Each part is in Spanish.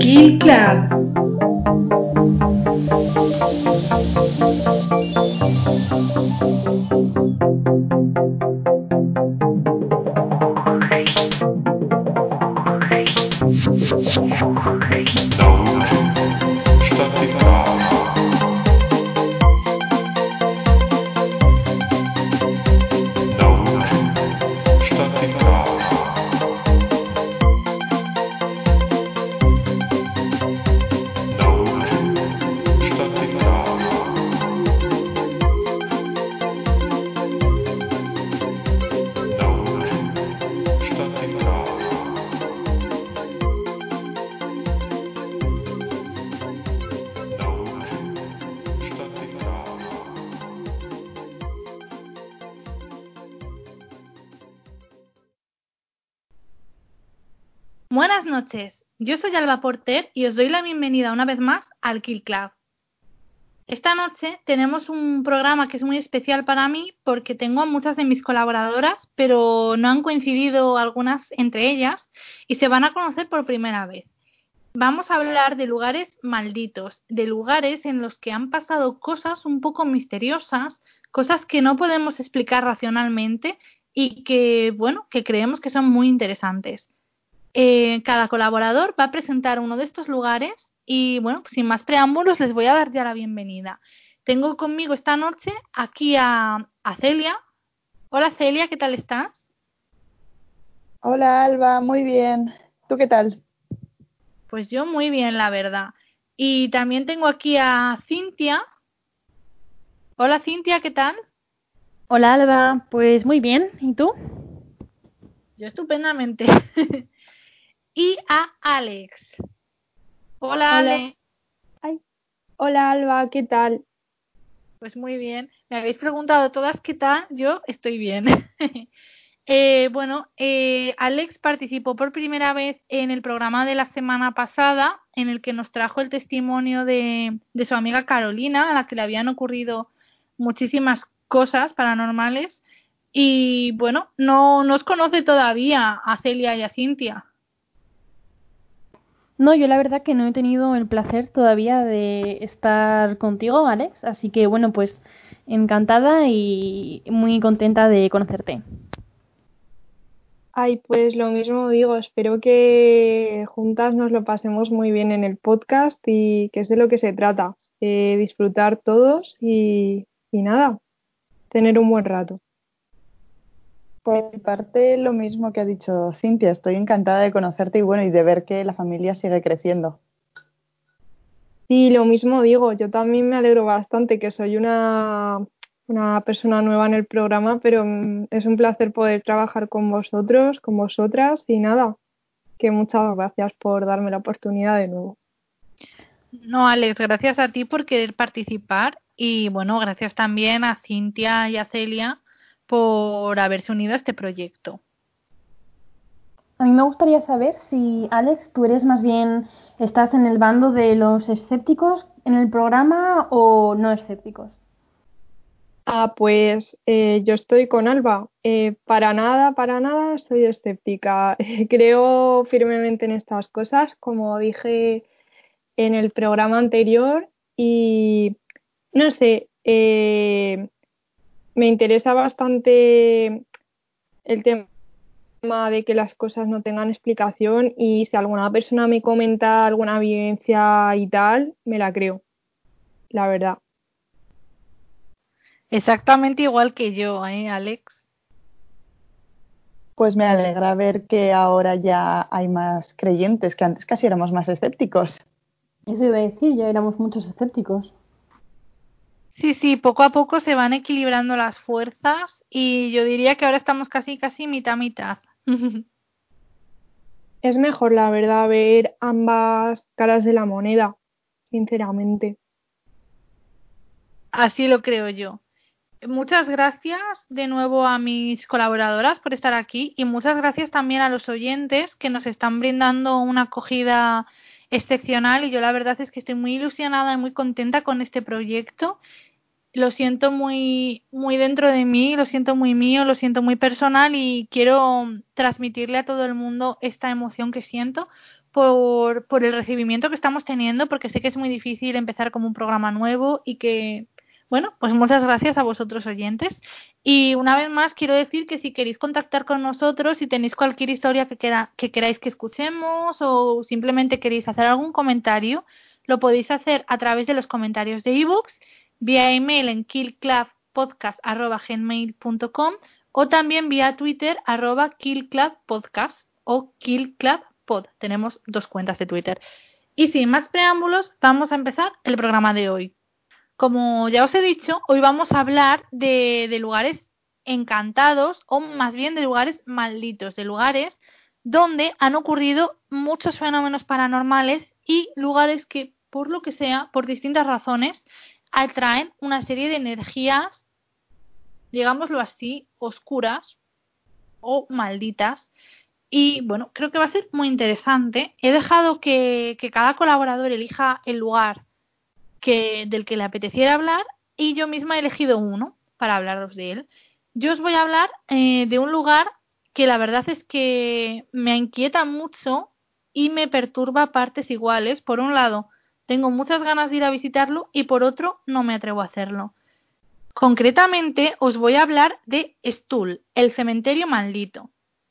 Kill Club. Yo soy Alba Porter y os doy la bienvenida una vez más al Kill Club. Esta noche tenemos un programa que es muy especial para mí porque tengo a muchas de mis colaboradoras, pero no han coincidido algunas entre ellas y se van a conocer por primera vez. Vamos a hablar de lugares malditos, de lugares en los que han pasado cosas un poco misteriosas, cosas que no podemos explicar racionalmente y que, bueno, que creemos que son muy interesantes. Eh, cada colaborador va a presentar uno de estos lugares y bueno, sin más preámbulos les voy a dar ya la bienvenida. Tengo conmigo esta noche aquí a, a Celia. Hola Celia, ¿qué tal estás? Hola Alba, muy bien. ¿Tú qué tal? Pues yo muy bien, la verdad. Y también tengo aquí a Cintia. Hola Cintia, ¿qué tal? Hola Alba, pues muy bien. ¿Y tú? Yo estupendamente. y a Alex. Hola, Hola. Ale. Ay. Hola Alba, ¿qué tal? Pues muy bien. Me habéis preguntado todas qué tal. Yo estoy bien. Eh, bueno, eh, Alex participó por primera vez en el programa de la semana pasada, en el que nos trajo el testimonio de, de su amiga Carolina, a la que le habían ocurrido muchísimas cosas paranormales. Y bueno, no nos conoce todavía a Celia y a Cintia. No, yo la verdad que no he tenido el placer todavía de estar contigo, Alex. Así que bueno, pues encantada y muy contenta de conocerte. Ay, pues lo mismo digo, espero que juntas nos lo pasemos muy bien en el podcast y que es de lo que se trata, eh, disfrutar todos y, y nada, tener un buen rato. Por mi parte, lo mismo que ha dicho Cintia, estoy encantada de conocerte y bueno, y de ver que la familia sigue creciendo. Sí, lo mismo digo, yo también me alegro bastante que soy una, una persona nueva en el programa, pero mm, es un placer poder trabajar con vosotros, con vosotras y nada, que muchas gracias por darme la oportunidad de nuevo. No, Alex, gracias a ti por querer participar y bueno, gracias también a Cintia y a Celia por haberse unido a este proyecto. A mí me gustaría saber si, Alex, tú eres más bien, estás en el bando de los escépticos en el programa o no escépticos. Ah, pues eh, yo estoy con Alba. Eh, para nada, para nada soy escéptica. Creo firmemente en estas cosas, como dije en el programa anterior, y no sé, eh, me interesa bastante el tema de que las cosas no tengan explicación y si alguna persona me comenta alguna vivencia y tal, me la creo, la verdad. Exactamente igual que yo, ¿eh, Alex? Pues me alegra ver que ahora ya hay más creyentes, que antes casi éramos más escépticos. Eso iba a decir, ya éramos muchos escépticos. Sí, sí, poco a poco se van equilibrando las fuerzas y yo diría que ahora estamos casi, casi mitad, mitad. es mejor, la verdad, ver ambas caras de la moneda, sinceramente. Así lo creo yo. Muchas gracias de nuevo a mis colaboradoras por estar aquí y muchas gracias también a los oyentes que nos están brindando una acogida excepcional y yo la verdad es que estoy muy ilusionada y muy contenta con este proyecto. Lo siento muy muy dentro de mí, lo siento muy mío, lo siento muy personal y quiero transmitirle a todo el mundo esta emoción que siento por, por el recibimiento que estamos teniendo, porque sé que es muy difícil empezar como un programa nuevo y que bueno, pues muchas gracias a vosotros oyentes. Y una vez más quiero decir que si queréis contactar con nosotros, si tenéis cualquier historia que, que queráis que escuchemos o simplemente queréis hacer algún comentario, lo podéis hacer a través de los comentarios de ebooks, vía email en killclubpodcast.gmail.com o también vía Twitter arroba killclubpodcast o killclubpod. Tenemos dos cuentas de Twitter. Y sin más preámbulos, vamos a empezar el programa de hoy. Como ya os he dicho, hoy vamos a hablar de, lugares encantados o más bien de lugares malditos, de lugares donde han ocurrido muchos fenómenos paranormales y lugares que, por lo que sea, por distintas razones, atraen una serie de energías, digámoslo así, oscuras o malditas. Y bueno, creo que va a ser muy interesante. He dejado que cada colaborador elija el lugar que, del que le apeteciera hablar y yo misma he elegido uno para hablaros de él. Yo os voy a hablar eh, de un lugar que la verdad es que me inquieta mucho y me perturba partes iguales. Por un lado, tengo muchas ganas de ir a visitarlo y por otro, no me atrevo a hacerlo. Concretamente, os voy a hablar de Stull, el cementerio maldito.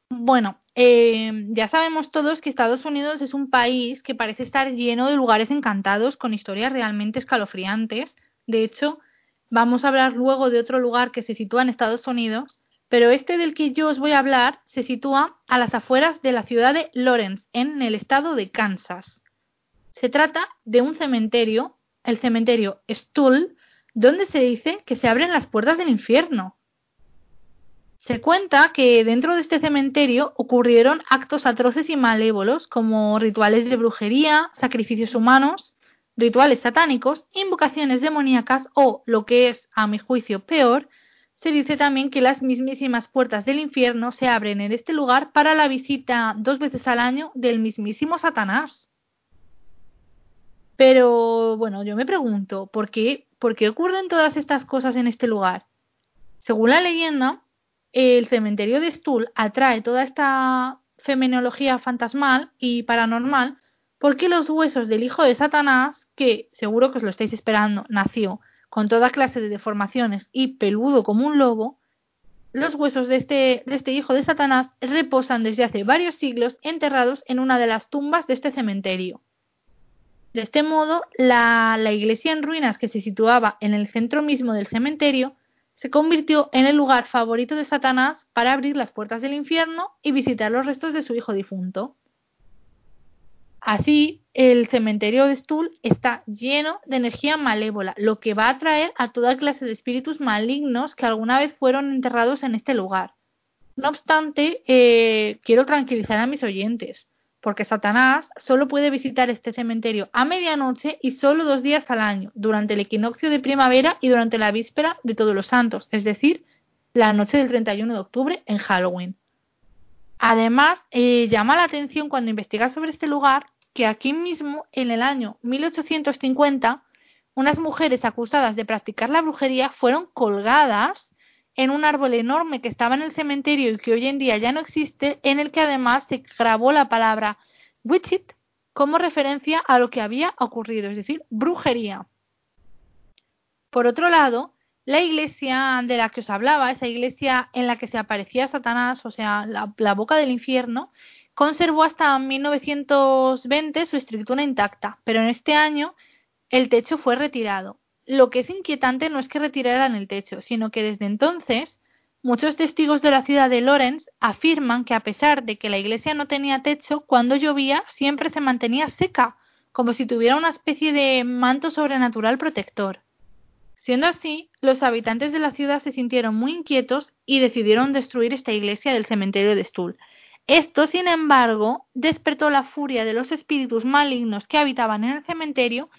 Bueno, eh, ya sabemos todos que Estados Unidos es un país que parece estar lleno de lugares encantados con historias realmente escalofriantes. De hecho, vamos a hablar luego de otro lugar que se sitúa en Estados Unidos, pero este del que yo os voy a hablar se sitúa a las afueras de la ciudad de Lawrence, en el estado de Kansas. Se trata de un cementerio, el cementerio Stull, donde se dice que se abren las puertas del infierno. Se cuenta que dentro de este cementerio ocurrieron actos atroces y malévolos como rituales de brujería, sacrificios humanos, rituales satánicos, invocaciones demoníacas o, lo que es a mi juicio peor, se dice también que las mismísimas puertas del infierno se abren en este lugar para la visita dos veces al año del mismísimo Satanás. Pero bueno, yo me pregunto, ¿por qué, ¿por qué ocurren todas estas cosas en este lugar? Según la leyenda, el cementerio de Stull atrae toda esta fenomenología fantasmal y paranormal porque los huesos del hijo de Satanás, que seguro que os lo estáis esperando, nació con toda clase de deformaciones y peludo como un lobo, los huesos de este, de este hijo de Satanás reposan desde hace varios siglos enterrados en una de las tumbas de este cementerio. De este modo, la, la iglesia en ruinas que se situaba en el centro mismo del cementerio se convirtió en el lugar favorito de Satanás para abrir las puertas del infierno y visitar los restos de su hijo difunto. Así, el cementerio de Stull está lleno de energía malévola, lo que va a atraer a toda clase de espíritus malignos que alguna vez fueron enterrados en este lugar. No obstante, eh, quiero tranquilizar a mis oyentes porque Satanás solo puede visitar este cementerio a medianoche y solo dos días al año, durante el equinoccio de primavera y durante la víspera de Todos los Santos, es decir, la noche del 31 de octubre en Halloween. Además, eh, llama la atención cuando investigas sobre este lugar que aquí mismo, en el año 1850, unas mujeres acusadas de practicar la brujería fueron colgadas en un árbol enorme que estaba en el cementerio y que hoy en día ya no existe, en el que además se grabó la palabra witchit como referencia a lo que había ocurrido, es decir, brujería. Por otro lado, la iglesia de la que os hablaba, esa iglesia en la que se aparecía Satanás, o sea, la, la boca del infierno, conservó hasta 1920 su estructura intacta, pero en este año el techo fue retirado lo que es inquietante no es que retiraran el techo, sino que desde entonces muchos testigos de la ciudad de Lawrence afirman que a pesar de que la iglesia no tenía techo, cuando llovía siempre se mantenía seca, como si tuviera una especie de manto sobrenatural protector. Siendo así, los habitantes de la ciudad se sintieron muy inquietos y decidieron destruir esta iglesia del cementerio de Stull. Esto, sin embargo, despertó la furia de los espíritus malignos que habitaban en el cementerio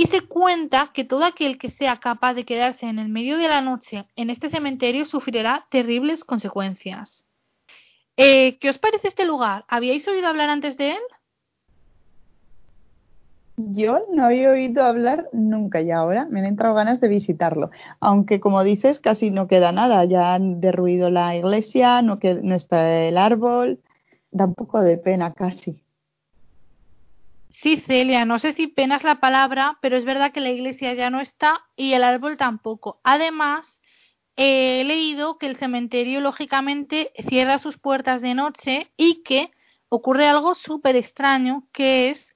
y se cuenta que todo aquel que sea capaz de quedarse en el medio de la noche en este cementerio sufrirá terribles consecuencias. Eh, ¿Qué os parece este lugar? ¿Habíais oído hablar antes de él? Yo no había oído hablar nunca y ahora me han entrado ganas de visitarlo. Aunque, como dices, casi no queda nada. Ya han derruido la iglesia, no, no está el árbol. Da un poco de pena casi. Sí, Celia, no sé si pena es la palabra, pero es verdad que la iglesia ya no está y el árbol tampoco. Además, he leído que el cementerio, lógicamente, cierra sus puertas de noche y que ocurre algo súper extraño, que es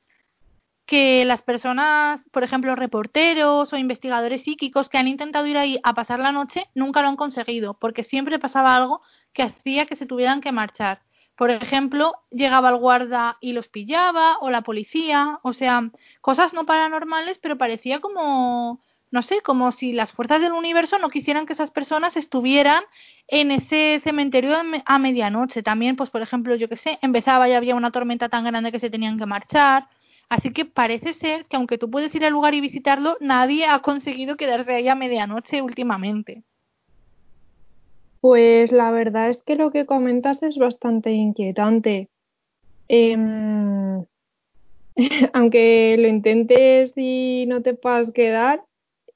que las personas, por ejemplo, reporteros o investigadores psíquicos que han intentado ir ahí a pasar la noche, nunca lo han conseguido, porque siempre pasaba algo que hacía que se tuvieran que marchar. Por ejemplo, llegaba el guarda y los pillaba, o la policía, o sea, cosas no paranormales, pero parecía como, no sé, como si las fuerzas del universo no quisieran que esas personas estuvieran en ese cementerio a medianoche. También, pues, por ejemplo, yo qué sé, empezaba y había una tormenta tan grande que se tenían que marchar. Así que parece ser que aunque tú puedes ir al lugar y visitarlo, nadie ha conseguido quedarse ahí a medianoche últimamente. Pues la verdad es que lo que comentas es bastante inquietante. Em, aunque lo intentes y no te puedas quedar,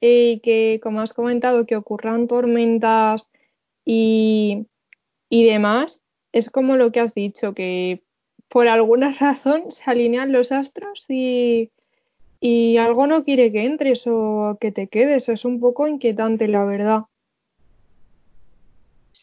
eh, y que como has comentado que ocurran tormentas y, y demás, es como lo que has dicho, que por alguna razón se alinean los astros y, y algo no quiere que entres o que te quedes. Es un poco inquietante, la verdad.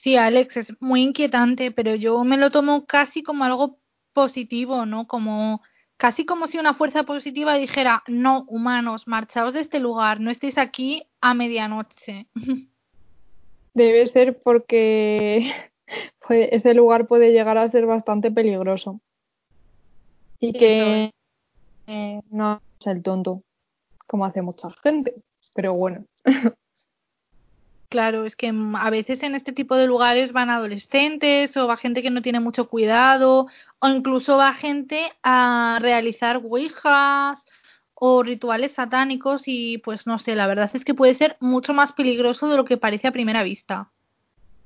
Sí, Alex, es muy inquietante, pero yo me lo tomo casi como algo positivo, ¿no? Como casi como si una fuerza positiva dijera, no, humanos, marchaos de este lugar, no estéis aquí a medianoche. Debe ser porque ese lugar puede llegar a ser bastante peligroso y que eh, no es el tonto, como hace mucha gente, pero bueno. Claro, es que a veces en este tipo de lugares van adolescentes o va gente que no tiene mucho cuidado o incluso va gente a realizar ouijas o rituales satánicos y pues no sé, la verdad es que puede ser mucho más peligroso de lo que parece a primera vista.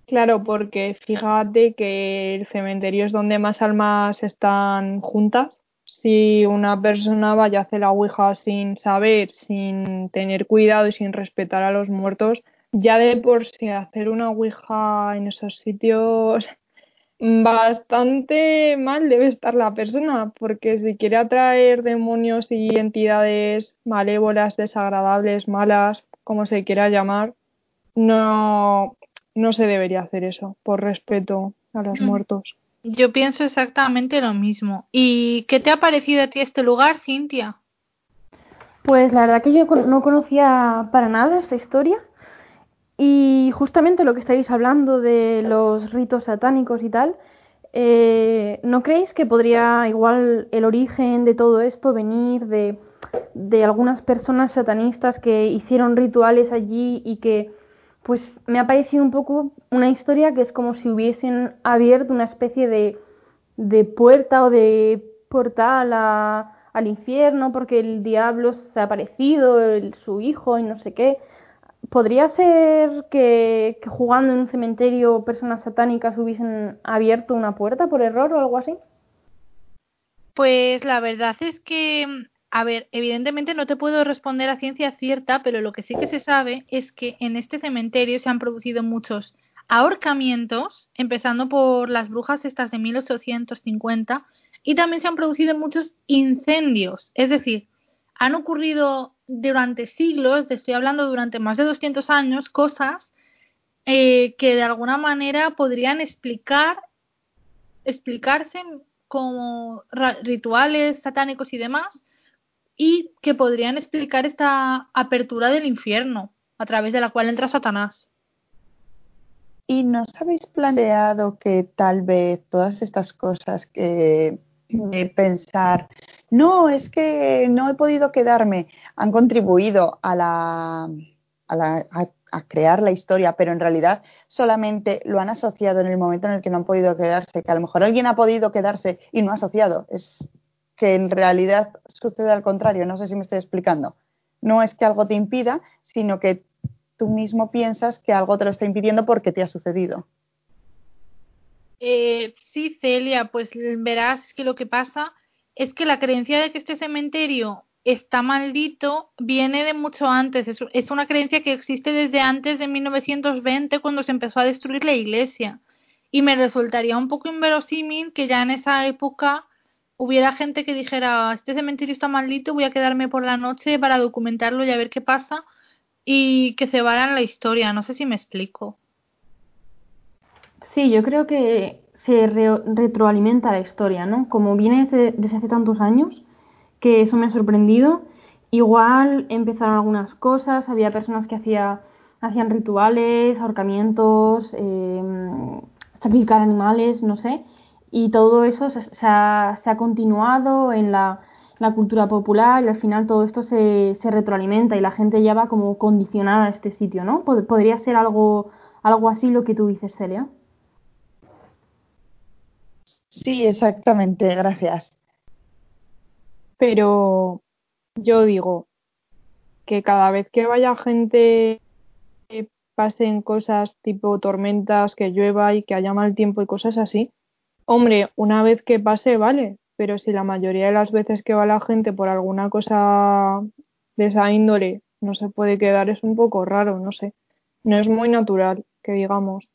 Claro, porque fíjate que el cementerio es donde más almas están juntas. Si una persona vaya a hacer la Ouija sin saber, sin tener cuidado y sin respetar a los muertos, ya de por sí hacer una Ouija en esos sitios bastante mal debe estar la persona, porque si quiere atraer demonios y entidades malévolas, desagradables, malas, como se quiera llamar, no, no se debería hacer eso, por respeto a los mm. muertos. Yo pienso exactamente lo mismo. ¿Y qué te ha parecido a ti este lugar, Cintia? Pues la verdad que yo no conocía para nada esta historia justamente lo que estáis hablando de los ritos satánicos y tal, eh, ¿no creéis que podría igual el origen de todo esto venir de, de algunas personas satanistas que hicieron rituales allí y que pues me ha parecido un poco una historia que es como si hubiesen abierto una especie de, de puerta o de portal a, al infierno porque el diablo se ha aparecido, el, su hijo y no sé qué. ¿Podría ser que, jugando en un cementerio personas satánicas hubiesen abierto una puerta por error o algo así? Pues la verdad es que a ver, evidentemente no te puedo responder a ciencia cierta, pero lo que sí que se sabe es que en este cementerio se han producido muchos ahorcamientos, empezando por las brujas estas de 1850, y también se han producido muchos incendios. Es decir, han ocurrido durante siglos, te estoy hablando durante más de 200 años, cosas eh, que de alguna manera podrían explicar, explicarse como rituales satánicos y demás, y que podrían explicar esta apertura del infierno a través de la cual entra Satanás. ¿Y nos habéis planteado que tal vez todas estas cosas que pensar, no, es que no he podido quedarme, han contribuido a la, a, la, a crear la historia, pero en realidad solamente lo han asociado en el momento en el que no han podido quedarse, que a lo mejor alguien ha podido quedarse y no ha asociado. Es que en realidad sucede al contrario, no sé si me estoy explicando. No es que algo te impida, sino que tú mismo piensas que algo te lo está impidiendo porque te ha sucedido. Eh, sí, Celia, pues verás que lo que pasa es que la creencia de que este cementerio está maldito viene de mucho antes. Es, una creencia que existe desde antes de 1920 cuando se empezó a destruir la iglesia. Y me resultaría un poco inverosímil que ya en esa época hubiera gente que dijera, este cementerio está maldito, voy a quedarme por la noche para documentarlo y a ver qué pasa y que cebaran la historia. No sé si me explico. Sí, yo creo que se retroalimenta la historia, ¿no? Como viene desde, desde, hace tantos años, que eso me ha sorprendido. Igual empezaron algunas cosas, había personas que hacía, hacían rituales, ahorcamientos, eh, sacrificar animales, no sé, y todo eso se, se, ha, se ha, continuado en la, la, cultura popular y al final todo esto se, se, retroalimenta y la gente ya va como condicionada a este sitio, ¿no? ¿Podría ser algo, algo así lo que tú dices, Celia? Sí, exactamente, gracias. Pero yo digo que cada vez que vaya gente pasen cosas tipo tormentas, que llueva y que haya mal tiempo y cosas así, Hombre, una vez que pase, vale, pero si la mayoría de las veces que va la gente por alguna cosa de esa índole no se puede quedar, es un poco raro, no sé. No es muy natural, que digamos.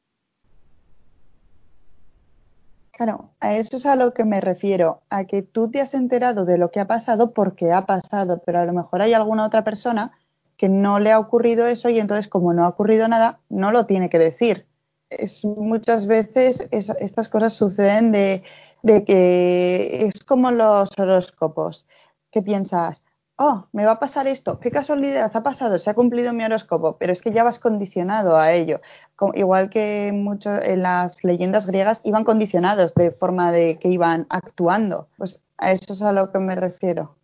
Claro, a eso es a lo que me refiero, a que tú te has enterado de lo que ha pasado porque ha pasado, pero a lo mejor hay alguna otra persona que no le ha ocurrido eso y entonces como no ha ocurrido nada, no lo tiene que decir. Es, muchas veces es, estas cosas suceden de, que es como los horóscopos, que piensas, oh, me va a pasar esto, qué casualidad ha pasado, se ha cumplido mi horóscopo, pero es que ya vas condicionado a ello. Como, igual que mucho, en las leyendas griegas iban condicionados de forma de que iban actuando. Pues a eso es a lo que me refiero.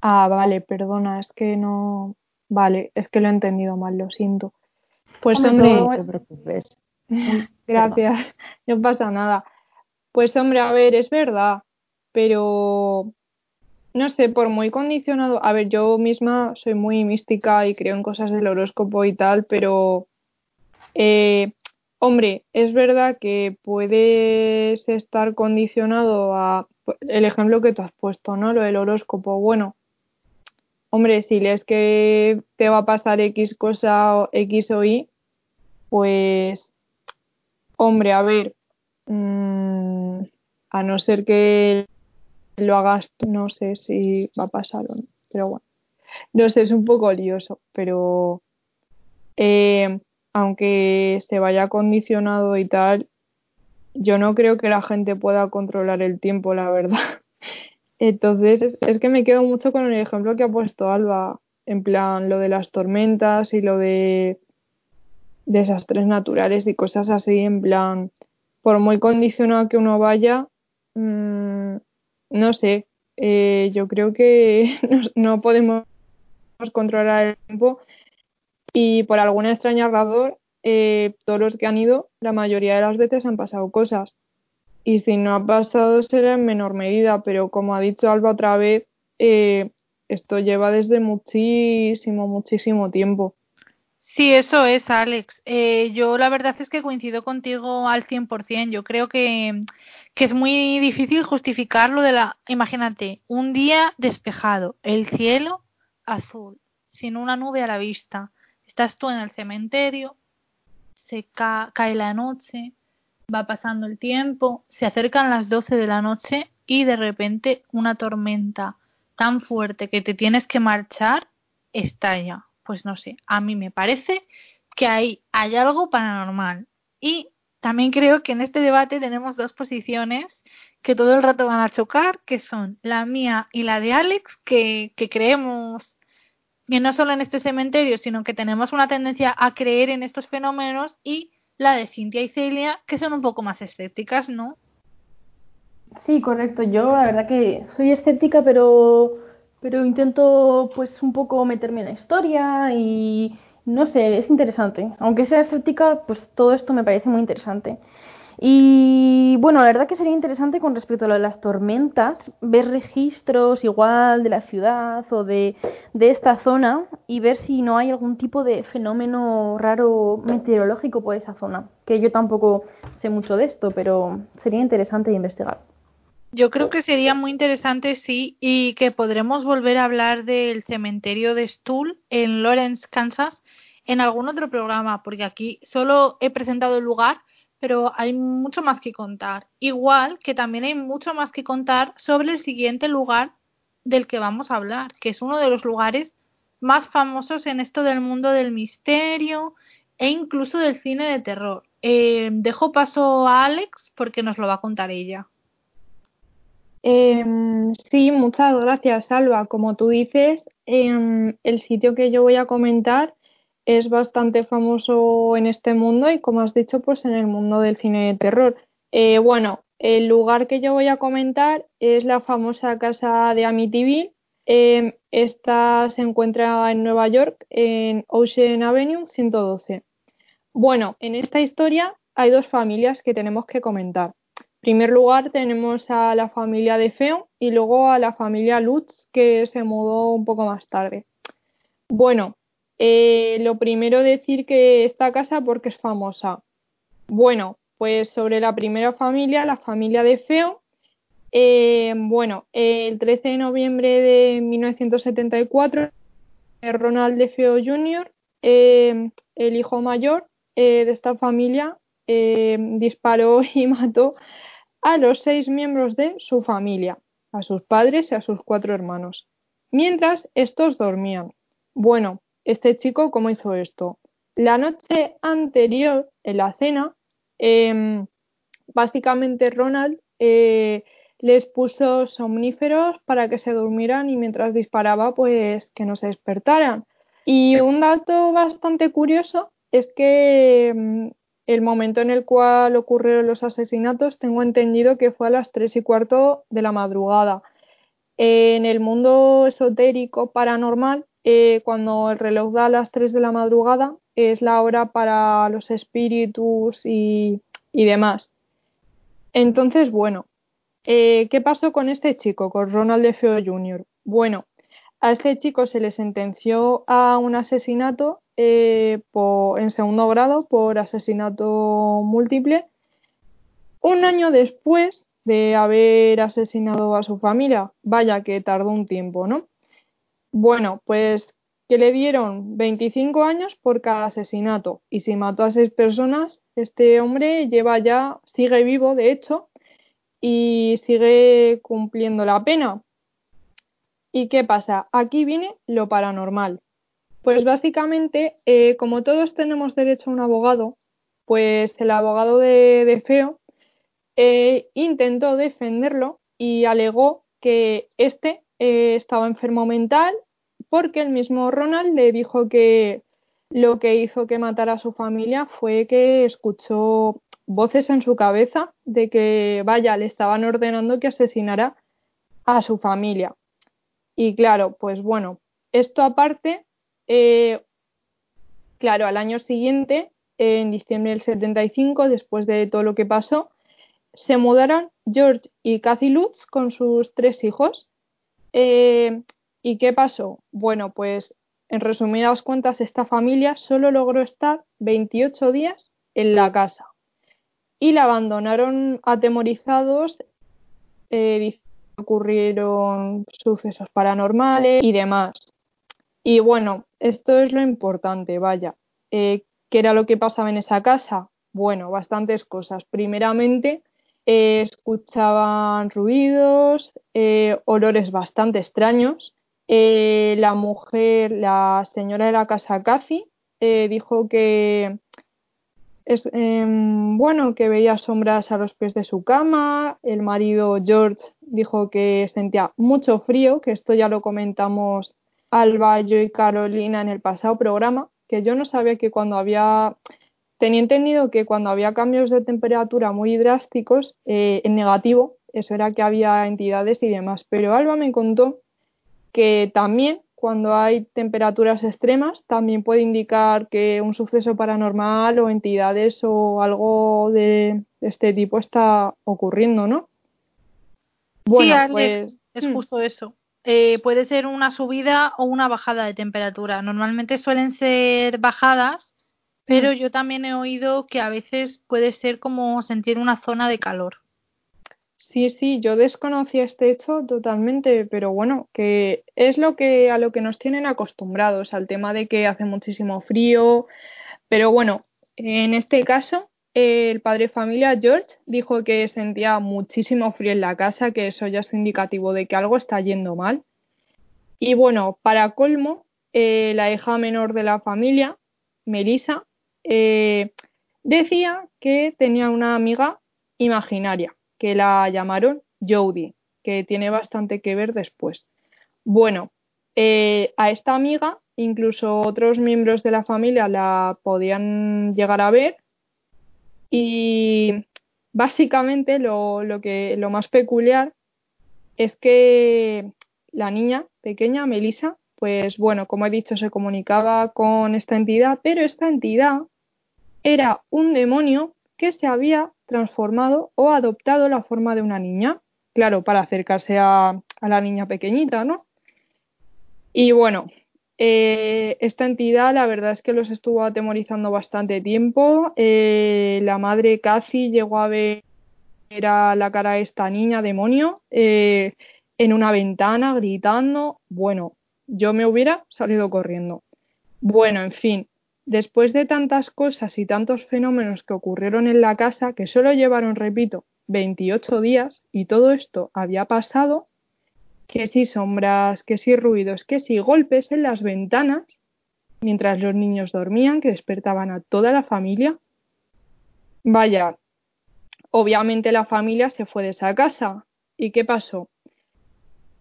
Ah, vale, perdona, es que no. Vale, es que lo he entendido mal, lo siento. Pues hombre, no te preocupes. Gracias, no pasa nada. Pues hombre, a ver, es verdad, pero no sé, por muy condicionado, a ver, yo misma soy muy mística y creo en cosas del horóscopo y tal, pero eh, hombre, es verdad que puedes estar condicionado a el ejemplo que tú has puesto, ¿no? Lo del horóscopo. Bueno, hombre, si lees que te va a pasar X cosa o X o Y, pues Hombre, a ver, mmm, a no ser que lo hagas, no sé si va a pasar o no, pero bueno, no sé, es un poco lioso, pero eh, aunque se vaya condicionado y tal, yo no creo que la gente pueda controlar el tiempo, la verdad. Entonces, es, es que me quedo mucho con el ejemplo que ha puesto Alba, en plan lo de las tormentas y lo de desastres naturales y cosas así, en plan, por muy condicionado que uno vaya, mmm, no sé, eh, yo creo que no, podemos controlar el tiempo y por alguna extraña razón, eh, todos los que han ido, la mayoría de las veces han pasado cosas. Y si no ha pasado será en menor medida, pero como ha dicho Alba otra vez, eh, esto lleva desde muchísimo, muchísimo tiempo. Sí, eso es, Alex. Eh, yo la verdad es que coincido contigo al 100%. Yo creo que, que es muy difícil justificar lo de la... Imagínate, un día despejado, el cielo azul, sin una nube a la vista. Estás tú en el cementerio, se ca cae la noche, va pasando el tiempo, se acercan las 12 de la noche y de repente una tormenta tan fuerte que te tienes que marchar estalla pues no sé, a mí me parece que hay, hay algo paranormal. Y también creo que en este debate tenemos dos posiciones que todo el rato van a chocar, que son la mía y la de Alex, que, que creemos que no solo en este cementerio, sino que tenemos una tendencia a creer en estos fenómenos, y la de Cintia y Celia, que son un poco más escépticas, ¿no? Sí, correcto. Yo la verdad que soy escéptica, pero pero intento pues un poco meterme en la historia y, no sé, es interesante. Aunque sea escéptica, pues todo esto me parece muy interesante. Y bueno, la verdad que sería interesante con respecto a lo de las tormentas, ver registros igual de la ciudad o de, de esta zona y ver si no hay algún tipo de fenómeno raro meteorológico por esa zona. Que yo tampoco sé mucho de esto, pero sería interesante investigar. Yo creo que sería muy interesante, sí, y que podremos volver a hablar del cementerio de Stull en Lawrence, Kansas, en algún otro programa, porque aquí solo he presentado el lugar, pero hay mucho más que contar. Igual que también hay mucho más que contar sobre el siguiente lugar del que vamos a hablar, que es uno de los lugares más famosos en esto del mundo del misterio e incluso del cine de terror. Eh, dejo paso a Alex porque nos lo va a contar ella. Em, sí, muchas gracias, Alba. Como tú dices, em, el sitio que yo voy a comentar es bastante famoso en este mundo y, como has dicho, pues en el mundo del cine de terror. Eh, bueno, el lugar que yo voy a comentar es la famosa casa de Amityville. Em, esta se encuentra en Nueva York, en Ocean Avenue 112. Bueno, en esta historia hay dos familias que tenemos que comentar primer lugar tenemos a la familia de Feo y luego a la familia Lutz, que se mudó un poco más tarde. Bueno, eh, lo primero decir que esta casa porque es famosa. Bueno, pues sobre la primera familia, la familia de Feo. Eh, bueno, el 13 de noviembre de 1974, Ronald de Feo Jr., eh, el hijo mayor de esta familia, disparó y mató a los seis miembros de su familia, a sus padres y a sus cuatro hermanos, mientras estos dormían. Bueno, este chico, ¿cómo hizo esto? La noche anterior, en la cena, em, básicamente Ronald eh, les puso somníferos para que se durmieran y mientras disparaba, pues que no se despertaran. Y un dato bastante curioso es que em, el momento en el cual ocurrieron los asesinatos, tengo entendido que fue a las tres y cuarto de la madrugada. En el mundo esotérico paranormal, eh, cuando el reloj da a las 3 de la madrugada, es la hora para los espíritus y, demás. Entonces, bueno, eh, ¿qué pasó con este chico, con Ronald de Feo Jr.? Bueno, a este chico se le sentenció a un asesinato eh, en segundo grado por asesinato múltiple, un año después de haber asesinado a su familia. Vaya que tardó un tiempo, ¿no? Bueno, pues que le dieron 25 años por cada asesinato y si mató a seis personas, este hombre lleva ya, sigue vivo de hecho, y sigue cumpliendo la pena. ¿Y qué pasa? Aquí viene lo paranormal. Pues básicamente, eh, como todos tenemos derecho a un abogado, pues el abogado de, Feo eh, intentó defenderlo y alegó que este eh, estaba enfermo mental porque el mismo Ronald le dijo que lo que hizo que matara a su familia fue que escuchó voces en su cabeza de que, vaya, le estaban ordenando que asesinara a su familia. Y claro, pues bueno, esto aparte, eh, claro, al año siguiente, en diciembre del 75, después de todo lo que pasó, se mudaron George y Cathy Lutz con sus tres hijos. Eh, ¿Y qué pasó? Bueno, pues en resumidas cuentas, esta familia solo logró estar 28 días en la casa y la abandonaron atemorizados, eh, ocurrieron sucesos paranormales y demás. Y bueno, esto es lo importante, vaya. Eh, ¿Qué era lo que pasaba en esa casa? Bueno, bastantes cosas. Primeramente, eh, escuchaban ruidos, eh, olores bastante extraños. la mujer, la señora de la casa Cathy, dijo que es, em, bueno, que veía sombras a los pies de su cama. El marido George dijo que sentía mucho frío, que esto ya lo comentamos Alba, yo y Carolina en el pasado programa, que yo no sabía que cuando había, tenía entendido que cuando había cambios de temperatura muy drásticos, eh, en negativo, eso era que había entidades y demás, pero Alba me contó que también cuando hay temperaturas extremas, también puede indicar que un suceso paranormal o entidades o algo de este tipo está ocurriendo, ¿no? sí, Alex, es hmm. justo eso. Eh, puede ser una subida o una bajada de temperatura. Normalmente suelen ser bajadas, pero hmm. yo también he oído que a veces puede ser como sentir una zona de calor. Sí, sí, yo desconocía este hecho totalmente, pero bueno, que es lo que a lo que nos tienen acostumbrados, al tema de que hace muchísimo frío, pero bueno, en este caso el padre familia George dijo que sentía muchísimo frío en la casa, que eso ya es indicativo de que algo está yendo mal. Y bueno, para colmo, eh, la hija menor de la familia, Melissa, eh, decía que tenía una amiga imaginaria, que la llamaron Jodie, que tiene bastante que ver después. Bueno, eh, a esta amiga, incluso otros miembros de la familia la podían llegar a ver y básicamente lo, lo, que, lo más peculiar es que la niña pequeña, Melissa, pues bueno, como he dicho, se comunicaba con esta entidad, pero esta entidad era un demonio que se había transformado o adoptado la forma de una niña, claro, para acercarse a, a la niña pequeñita, ¿no? Y bueno, eh, esta entidad, la verdad es que los estuvo atemorizando bastante tiempo. Eh, la madre casi llegó a ver la cara de esta niña demonio eh, en una ventana gritando. Bueno, yo me hubiera salido corriendo. Bueno, en fin, después de tantas cosas y tantos fenómenos que ocurrieron en la casa, que solo llevaron, repito, 28 días, y todo esto había pasado, que si sombras, que si ruidos, que si golpes en las ventanas, mientras los niños dormían, que despertaban a toda la familia. Vaya, obviamente la familia se fue de esa casa. ¿Y qué pasó?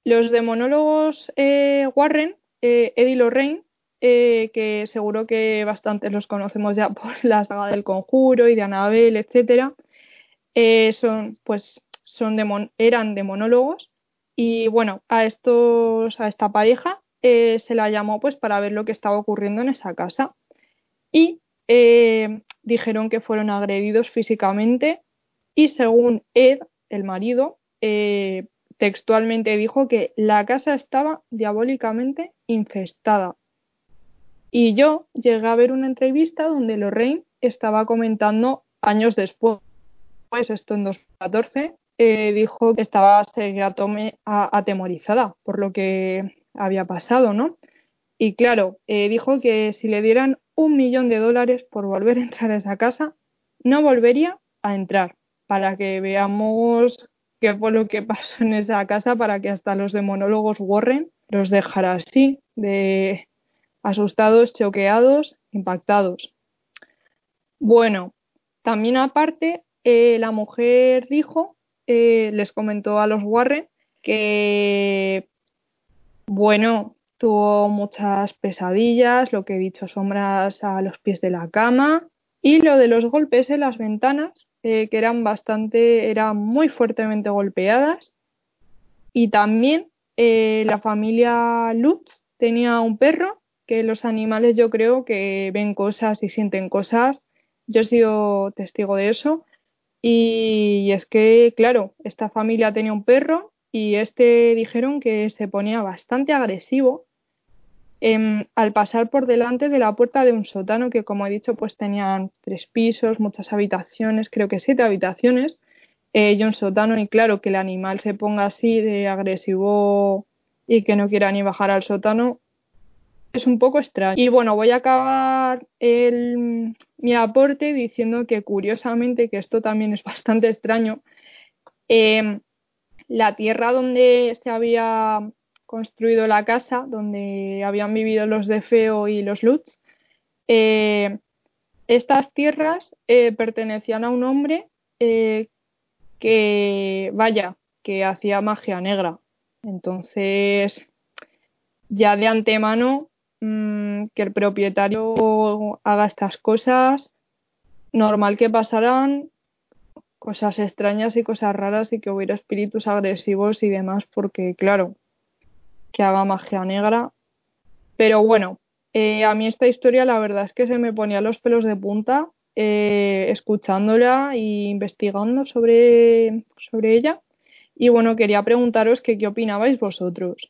Los demonólogos eh, Warren, eh, Eddie Lorraine, eh, que seguro que bastantes los conocemos ya por la saga del conjuro y de Anabel, etcétera, son, pues, son eran demonólogos y bueno, a estos, a esta pareja eh, se la llamó pues para ver lo que estaba ocurriendo en esa casa. Y eh, dijeron que fueron agredidos físicamente y según Ed, el marido, eh, textualmente dijo que la casa estaba diabólicamente infestada. Y yo llegué a ver una entrevista donde Lorraine estaba comentando años después, pues esto en 2014, eh, dijo que estaba atemorizada por lo que había pasado, ¿no? Y claro, eh, dijo que si le dieran un millón de dólares por volver a entrar a esa casa, no volvería a entrar, para que veamos qué fue lo que pasó en esa casa, para que hasta los demonólogos Warren los dejara así, de asustados, choqueados, impactados. Bueno, también aparte, eh, la mujer dijo eh, les comentó a los Warren que, bueno, tuvo muchas pesadillas, lo que he dicho, sombras a los pies de la cama y lo de los golpes en las ventanas, eh, que eran bastante, eran muy fuertemente golpeadas. Y también eh, la familia Lutz tenía un perro, que los animales yo creo que ven cosas y sienten cosas. Yo he sido testigo de eso. Y es que, claro, esta familia tenía un perro y este dijeron que se ponía bastante agresivo em, al pasar por delante de la puerta de un sótano que, como he dicho, pues tenían tres pisos, muchas habitaciones, creo que siete habitaciones, eh, y un sótano. Y claro, que el animal se ponga así de agresivo y que no quiera ni bajar al sótano, es un poco extraño. Y bueno, voy a acabar mi aporte diciendo que curiosamente, que esto también es bastante extraño, em, la tierra donde se había construido la casa, donde habían vivido los de Feo y los Lutz, eh, estas tierras eh, pertenecían a un hombre eh, que, vaya, que hacía magia negra. Entonces, ya de antemano Mm, que el propietario haga estas cosas, normal que pasarán cosas extrañas y cosas raras y que hubiera espíritus agresivos y demás, porque claro, que haga magia negra, Pero bueno, eh, a mí esta historia la verdad es que se me ponía los pelos de punta eh, escuchándola e investigando sobre, sobre ella. Y bueno, quería preguntaros que qué opinabais vosotros.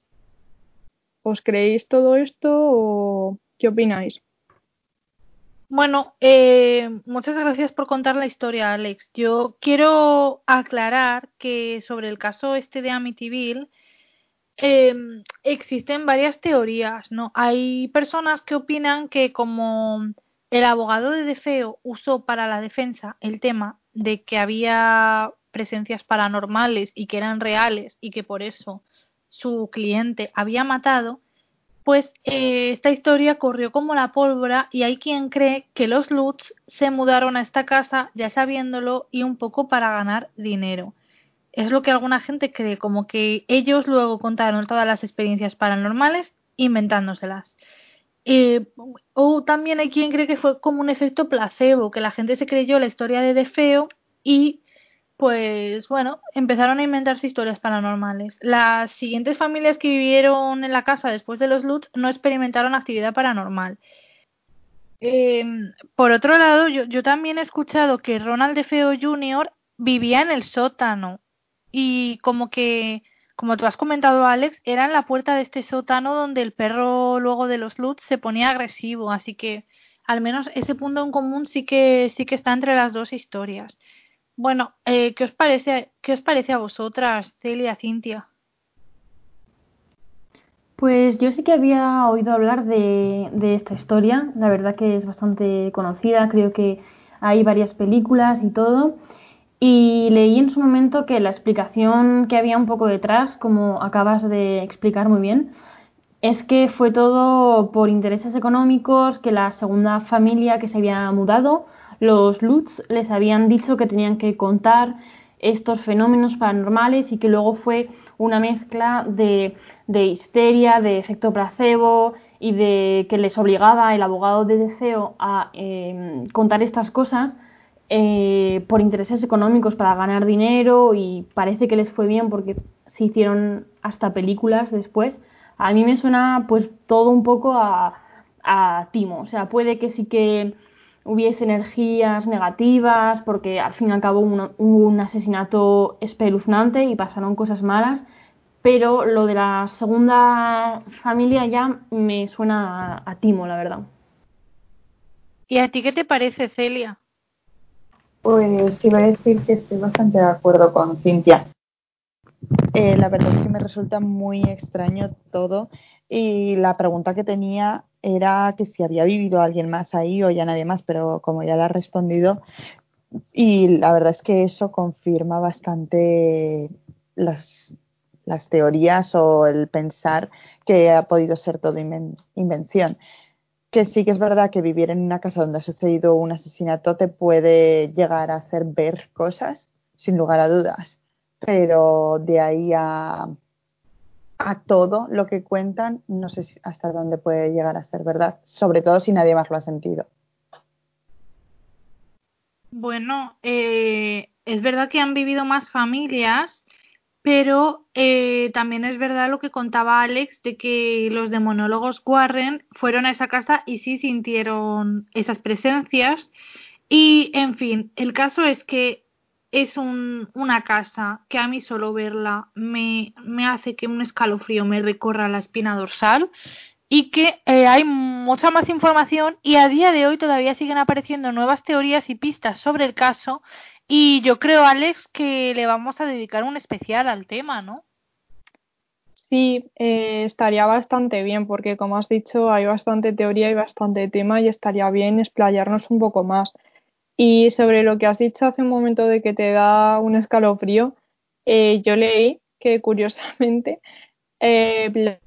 ¿Os creéis todo esto o qué opináis? Bueno, eh, muchas gracias por contar la historia, Alex. Yo quiero aclarar que sobre el caso este de Amityville eh, existen varias teorías, ¿no? Hay personas que opinan que como el abogado de Defeo usó para la defensa el tema de que había presencias paranormales y que eran reales y que por eso su cliente había matado, pues eh, esta historia corrió como la pólvora y hay quien cree que los Lutz se mudaron a esta casa ya sabiéndolo y un poco para ganar dinero. Es lo que alguna gente cree, como que ellos luego contaron todas las experiencias paranormales inventándoselas. Eh, o también hay quien cree que fue como un efecto placebo, que la gente se creyó la historia de Defeo y pues bueno, empezaron a inventarse historias paranormales. Las siguientes familias que vivieron en la casa después de los Lutz no experimentaron actividad paranormal. Em, por otro lado, yo, yo, también he escuchado que Ronald DeFeo Jr. vivía en el sótano y como que, como tú has comentado Alex, era en la puerta de este sótano donde el perro luego de los Lutz se ponía agresivo, así que al menos ese punto en común sí que sí que está entre las dos historias. Bueno, eh, ¿qué os parece, qué os parece a vosotras, Celia, Cintia? Pues yo sí que había oído hablar de, de esta historia, la verdad que es bastante conocida, creo que hay varias películas y todo, y leí en su momento que la explicación que había un poco detrás, como acabas de explicar muy bien, es que fue todo por intereses económicos, que la segunda familia que se había mudado los Lutz les habían dicho que tenían que contar estos fenómenos paranormales y que luego fue una mezcla de, de histeria, de efecto placebo y de que les obligaba el abogado de deseo a eh, contar estas cosas eh, por intereses económicos para ganar dinero y parece que les fue bien porque se hicieron hasta películas después. A mí me suena pues todo un poco a, a timo, o sea, puede que sí que hubiese energías negativas, porque al fin y al cabo hubo un, asesinato espeluznante y pasaron cosas malas, pero lo de la segunda familia ya me suena a, timo, la verdad. ¿Y a ti qué te parece, Celia? Pues iba a decir que estoy bastante de acuerdo con Cintia. Eh, la verdad es que me resulta muy extraño todo y la pregunta que tenía era que si había vivido alguien más ahí o ya nadie más, pero como ya le ha respondido, y la verdad es que eso confirma bastante las teorías o el pensar que ha podido ser todo invención. Que sí que es verdad que vivir en una casa donde ha sucedido un asesinato te puede llegar a hacer ver cosas, sin lugar a dudas, pero de ahí a a todo lo que cuentan, no sé hasta dónde puede llegar a ser verdad, sobre todo si nadie más lo ha sentido. Bueno, eh, es verdad que han vivido más familias, pero eh, también es verdad lo que contaba Alex de que los demonólogos Warren fueron a esa casa y sí sintieron esas presencias. Y, en fin, el caso es que es un, una casa que a mí solo verla me, me, hace que un escalofrío me recorra la espina dorsal y que eh, hay mucha más información y a día de hoy todavía siguen apareciendo nuevas teorías y pistas sobre el caso y yo creo, Alex, que le vamos a dedicar un especial al tema, ¿no? Sí, eh, estaría bastante bien porque como has dicho hay bastante teoría y bastante tema y estaría bien explayarnos un poco más. Y sobre lo que has dicho hace un momento de que te da un escalofrío, eh, yo leí que curiosamente eh,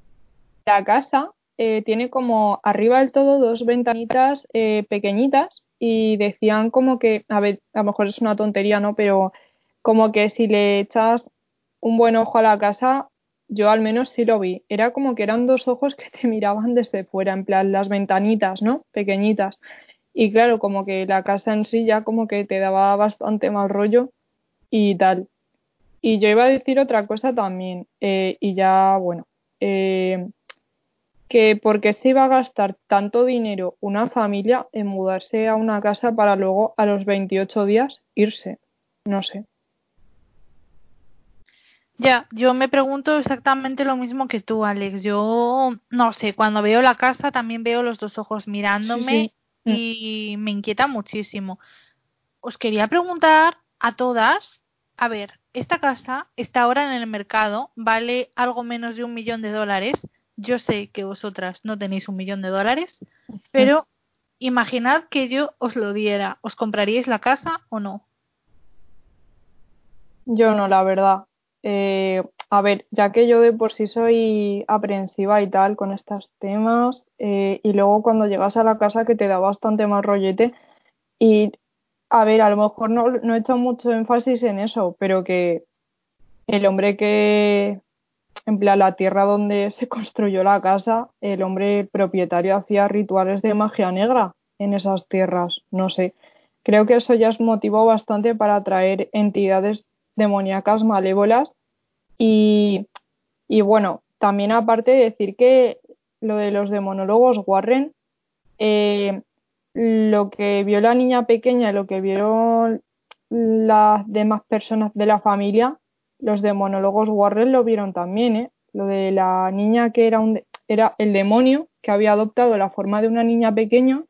la, casa eh, tiene como arriba del todo dos ventanitas pequeñitas y decían como que, a ver, a lo mejor es una tontería, ¿no? Pero como que si le echas un buen ojo a la casa, yo al menos sí lo vi. Era como que eran dos ojos que te miraban desde fuera, en plan las ventanitas, ¿no? Pequeñitas. Y claro, como que la casa en sí ya como que te daba bastante mal rollo y tal. Y yo iba a decir otra cosa también, eh, y ya, bueno, eh, que por qué se iba a gastar tanto dinero una familia en mudarse a una casa para luego a los 28 días irse. No sé. Ya, yo me pregunto exactamente lo mismo que tú, Alex. Yo no sé, cuando veo la casa también veo los dos ojos mirándome Mm. Y me inquieta muchísimo. Os quería preguntar a todas, a ver, esta casa está ahora en el mercado, vale algo menos de un millón de dólares. Yo sé que vosotras no tenéis un millón de dólares, pero imaginad que yo os lo diera. ¿Os compraríais la casa o no? Yo no, la verdad. Eh, a ver, ya que yo de por sí soy aprensiva y tal con estos temas, eh, y luego cuando llegas a la casa que te da bastante más rollete, y a ver, a lo mejor no, he hecho mucho énfasis en eso, pero que el hombre que, en plan, la tierra donde se construyó la casa, el hombre propietario hacía rituales de magia negra en esas tierras, no sé. Creo que eso ya es motivo bastante para atraer entidades demoníacas malévolas y, bueno, también aparte de decir que lo de los demonólogos Warren, eh, lo que vio la niña pequeña, lo que vieron las demás personas de la familia, los demonólogos Warren lo vieron también, ¿eh? Lo de la niña que era, un, era el demonio que había adoptado la forma de una niña pequeña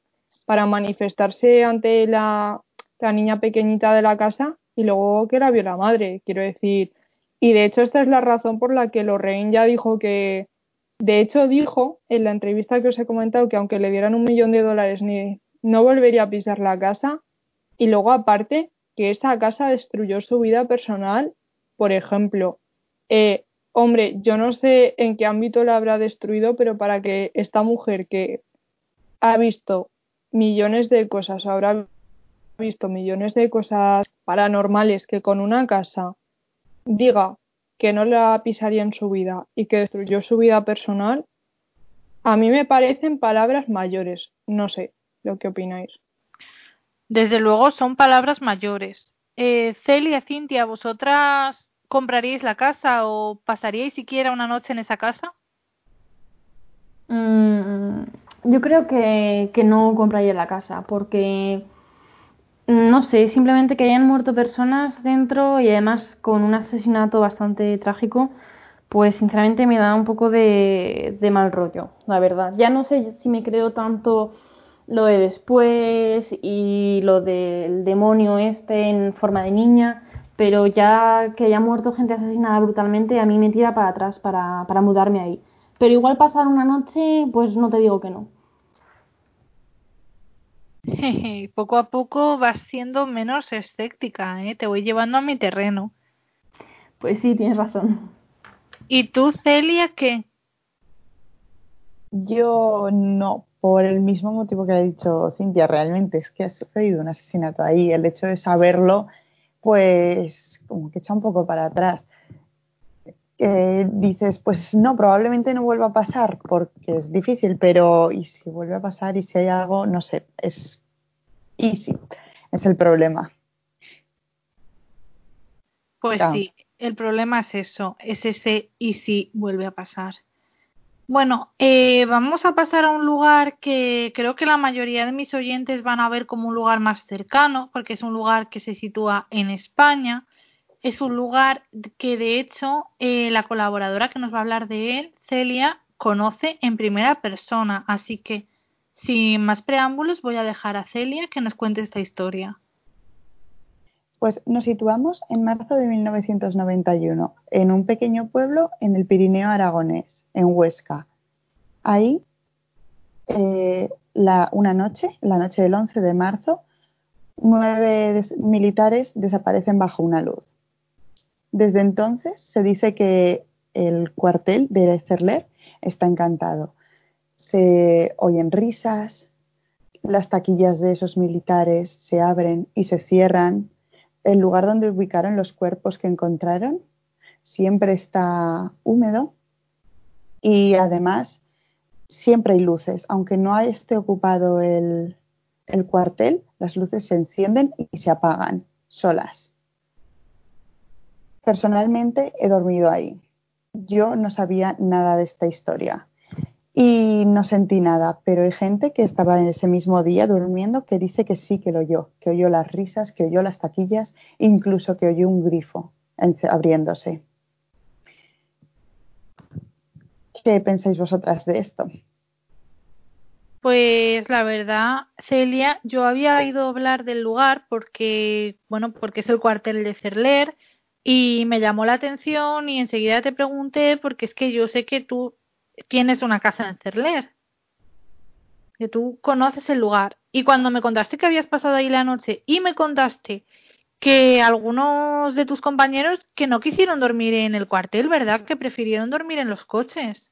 para manifestarse ante la, la niña pequeñita de la casa y luego que la vio la madre, quiero decir. Y de hecho esta es la razón por la que Lorraine ya dijo que, de hecho dijo en la entrevista que os he comentado que aunque le dieran un millón de dólares ni, no volvería a pisar la casa. Y luego aparte que esa casa destruyó su vida personal, por ejemplo, eh, hombre, yo no sé en qué ámbito la habrá destruido, pero para que esta mujer que ha visto millones de cosas, habrá visto millones de cosas paranormales que con una casa diga que no la pisaría en su vida y que destruyó su vida personal, a mí me parecen palabras mayores. No sé lo que opináis. Desde luego son palabras mayores. Eh, Celia, Cintia, ¿vosotras compraríais la casa o pasaríais siquiera una noche en esa casa? Mm, yo creo que, que no compraría la casa porque no sé, simplemente que hayan muerto personas dentro y además con un asesinato bastante trágico, pues sinceramente me da un poco de, mal rollo, la verdad. Ya no sé si me creo tanto lo de después y lo del demonio este en forma de niña, pero ya que haya muerto gente asesinada brutalmente, a mí me tira para atrás para, para mudarme ahí. Pero igual pasar una noche, pues no te digo que no. Poco a poco vas siendo menos escéptica, ¿eh? Te voy llevando a mi terreno. Pues sí, tienes razón. ¿Y tú, Celia, qué? Yo no, por el mismo motivo que ha dicho Cintia, realmente es que ha sucedido un asesinato ahí. El hecho de saberlo, pues como que echa un poco para atrás. Eh, dices, pues no, probablemente no vuelva a pasar porque es difícil, pero ¿y si vuelve a pasar y si hay algo? No sé, es easy, es el problema. Pues sí, el problema es eso, es ese y si vuelve a pasar. Bueno, eh, vamos a pasar a un lugar que creo que la mayoría de mis oyentes van a ver como un lugar más cercano, porque es un lugar que se sitúa en España. Es un lugar que de hecho eh, la colaboradora que nos va a hablar de él, Celia, conoce en primera persona. Así que, sin más preámbulos, voy a dejar a Celia que nos cuente esta historia. Pues nos situamos en marzo de 1991, en un pequeño pueblo en el Pirineo aragonés, en Huesca. Ahí, eh, la, una noche, la noche del 11 de marzo, nueve militares desaparecen bajo una luz. Desde entonces se dice que el cuartel de Cerler está encantado. Se oyen risas, las taquillas de esos militares se abren y se cierran. El lugar donde ubicaron los cuerpos que encontraron siempre está húmedo y además siempre hay luces. Aunque no esté ocupado el cuartel, las luces se encienden y se apagan solas. Personalmente he dormido ahí. Yo no sabía nada de esta historia y no sentí nada, pero hay gente que estaba en ese mismo día durmiendo que dice que sí que lo oyó, que oyó las risas, que oyó las taquillas, incluso que oyó un grifo abriéndose. ¿Qué pensáis vosotras de esto? Pues la verdad, Celia, yo había oído hablar del lugar porque, bueno, porque es el cuartel de Cerler y me llamó la atención y enseguida te pregunté porque es que yo sé que tú tienes una casa en Cerler, que tú conoces el lugar. Y cuando me contaste que habías pasado ahí la noche y me contaste que algunos de tus compañeros que no quisieron dormir en el cuartel, ¿verdad? Que prefirieron dormir en los coches.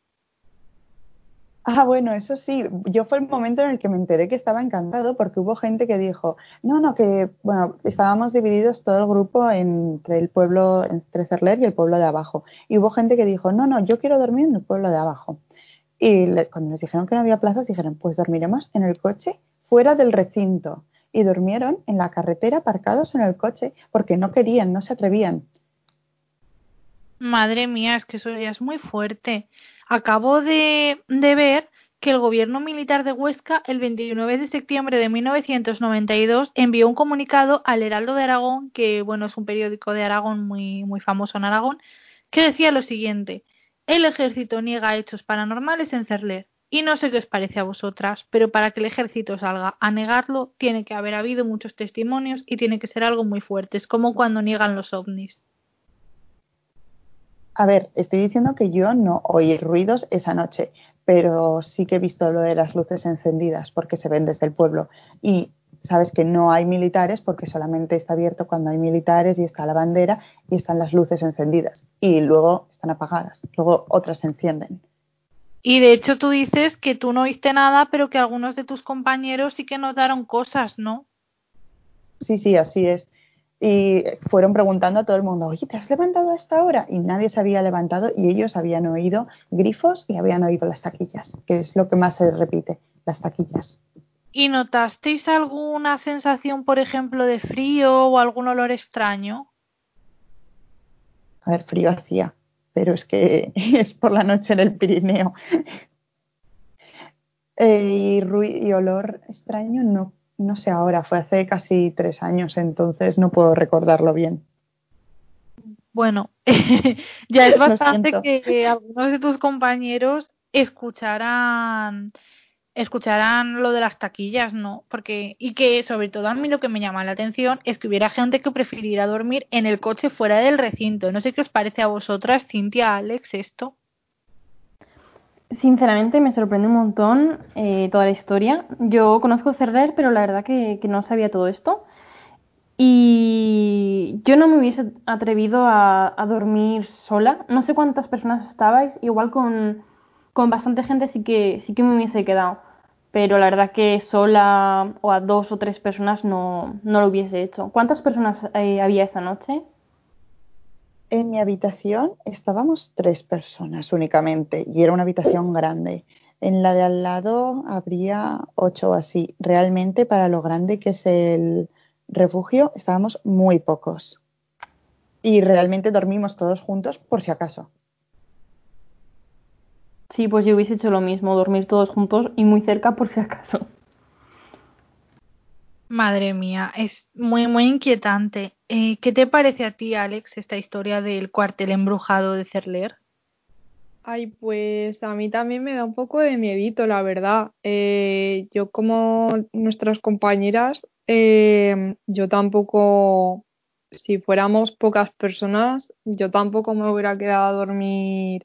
Ah, bueno, eso sí, yo fue el momento en el que me enteré que estaba encantado porque hubo gente que dijo, no, no, que, bueno, estábamos divididos todo el grupo entre el pueblo, entre Cerler y el pueblo de abajo. Y hubo gente que dijo, no, no, yo quiero dormir en el pueblo de abajo. Y cuando nos dijeron que no había plazas, dijeron, pues dormiremos en el coche fuera del recinto. Y durmieron en la carretera aparcados en el coche porque no querían, no se atrevían. Madre mía, es que eso ya es muy fuerte. Acabo de, de ver que el gobierno militar de Huesca el 29 de septiembre de 1992 envió un comunicado al Heraldo de Aragón, que bueno, es un periódico de Aragón muy, muy famoso en Aragón, que decía lo siguiente: El ejército niega hechos paranormales en Cerler. Y no sé qué os parece a vosotras, pero para que el ejército salga a negarlo, tiene que haber habido muchos testimonios y tiene que ser algo muy fuerte. Es como cuando niegan los ovnis. A ver, estoy diciendo que yo no oí ruidos esa noche, pero sí que he visto lo de las luces encendidas porque se ven desde el pueblo. Y sabes que no hay militares porque solamente está abierto cuando hay militares y está la bandera y están las luces encendidas. Y luego están apagadas, luego otras se encienden. Y de hecho tú dices que tú no oíste nada, pero que algunos de tus compañeros sí que notaron cosas, ¿no? Sí, sí, así es y fueron preguntando a todo el mundo, oye, ¿te has levantado a esta hora? Y nadie se había levantado y ellos habían oído grifos y habían oído las taquillas, que es lo que más se repite, las taquillas. ¿Y notasteis alguna sensación, por ejemplo, de frío o algún olor extraño? A ver, frío hacía, pero es que es por la noche en el Pirineo. Eh, y, y olor extraño no no sé ahora, fue hace casi tres años, entonces no puedo recordarlo bien. Bueno, ya es bastante que algunos de tus compañeros escucharan escucharan lo de las taquillas, ¿no? Porque y que sobre todo a mí lo que me llama la atención es que hubiera gente que prefiriera dormir en el coche fuera del recinto. No sé qué os parece a vosotras, Cintia, Alex, esto. Sinceramente me sorprende un montón eh, toda la historia. Yo conozco Cerrer, pero la verdad que, no sabía todo esto. Y yo no me hubiese atrevido a, dormir sola. No sé cuántas personas estabais, igual con, con, bastante gente sí que, sí que me hubiese quedado. Pero la verdad que sola o a dos o tres personas no, no lo hubiese hecho. ¿Cuántas personas eh, había esa noche? En mi habitación estábamos tres personas únicamente y era una habitación grande. En la de al lado habría ocho o así. Realmente para lo grande que es el refugio estábamos muy pocos. Y realmente dormimos todos juntos por si acaso. Sí, pues yo hubiese hecho lo mismo, dormir todos juntos y muy cerca por si acaso. Madre mía, es muy, muy inquietante. Eh, ¿Qué te parece a ti, Alex, esta historia del cuartel embrujado de Cerler? Ay, pues a mí también me da un poco de miedito, la verdad. Eh, yo como nuestras compañeras, eh, yo tampoco, si fuéramos pocas personas, yo tampoco me hubiera quedado a dormir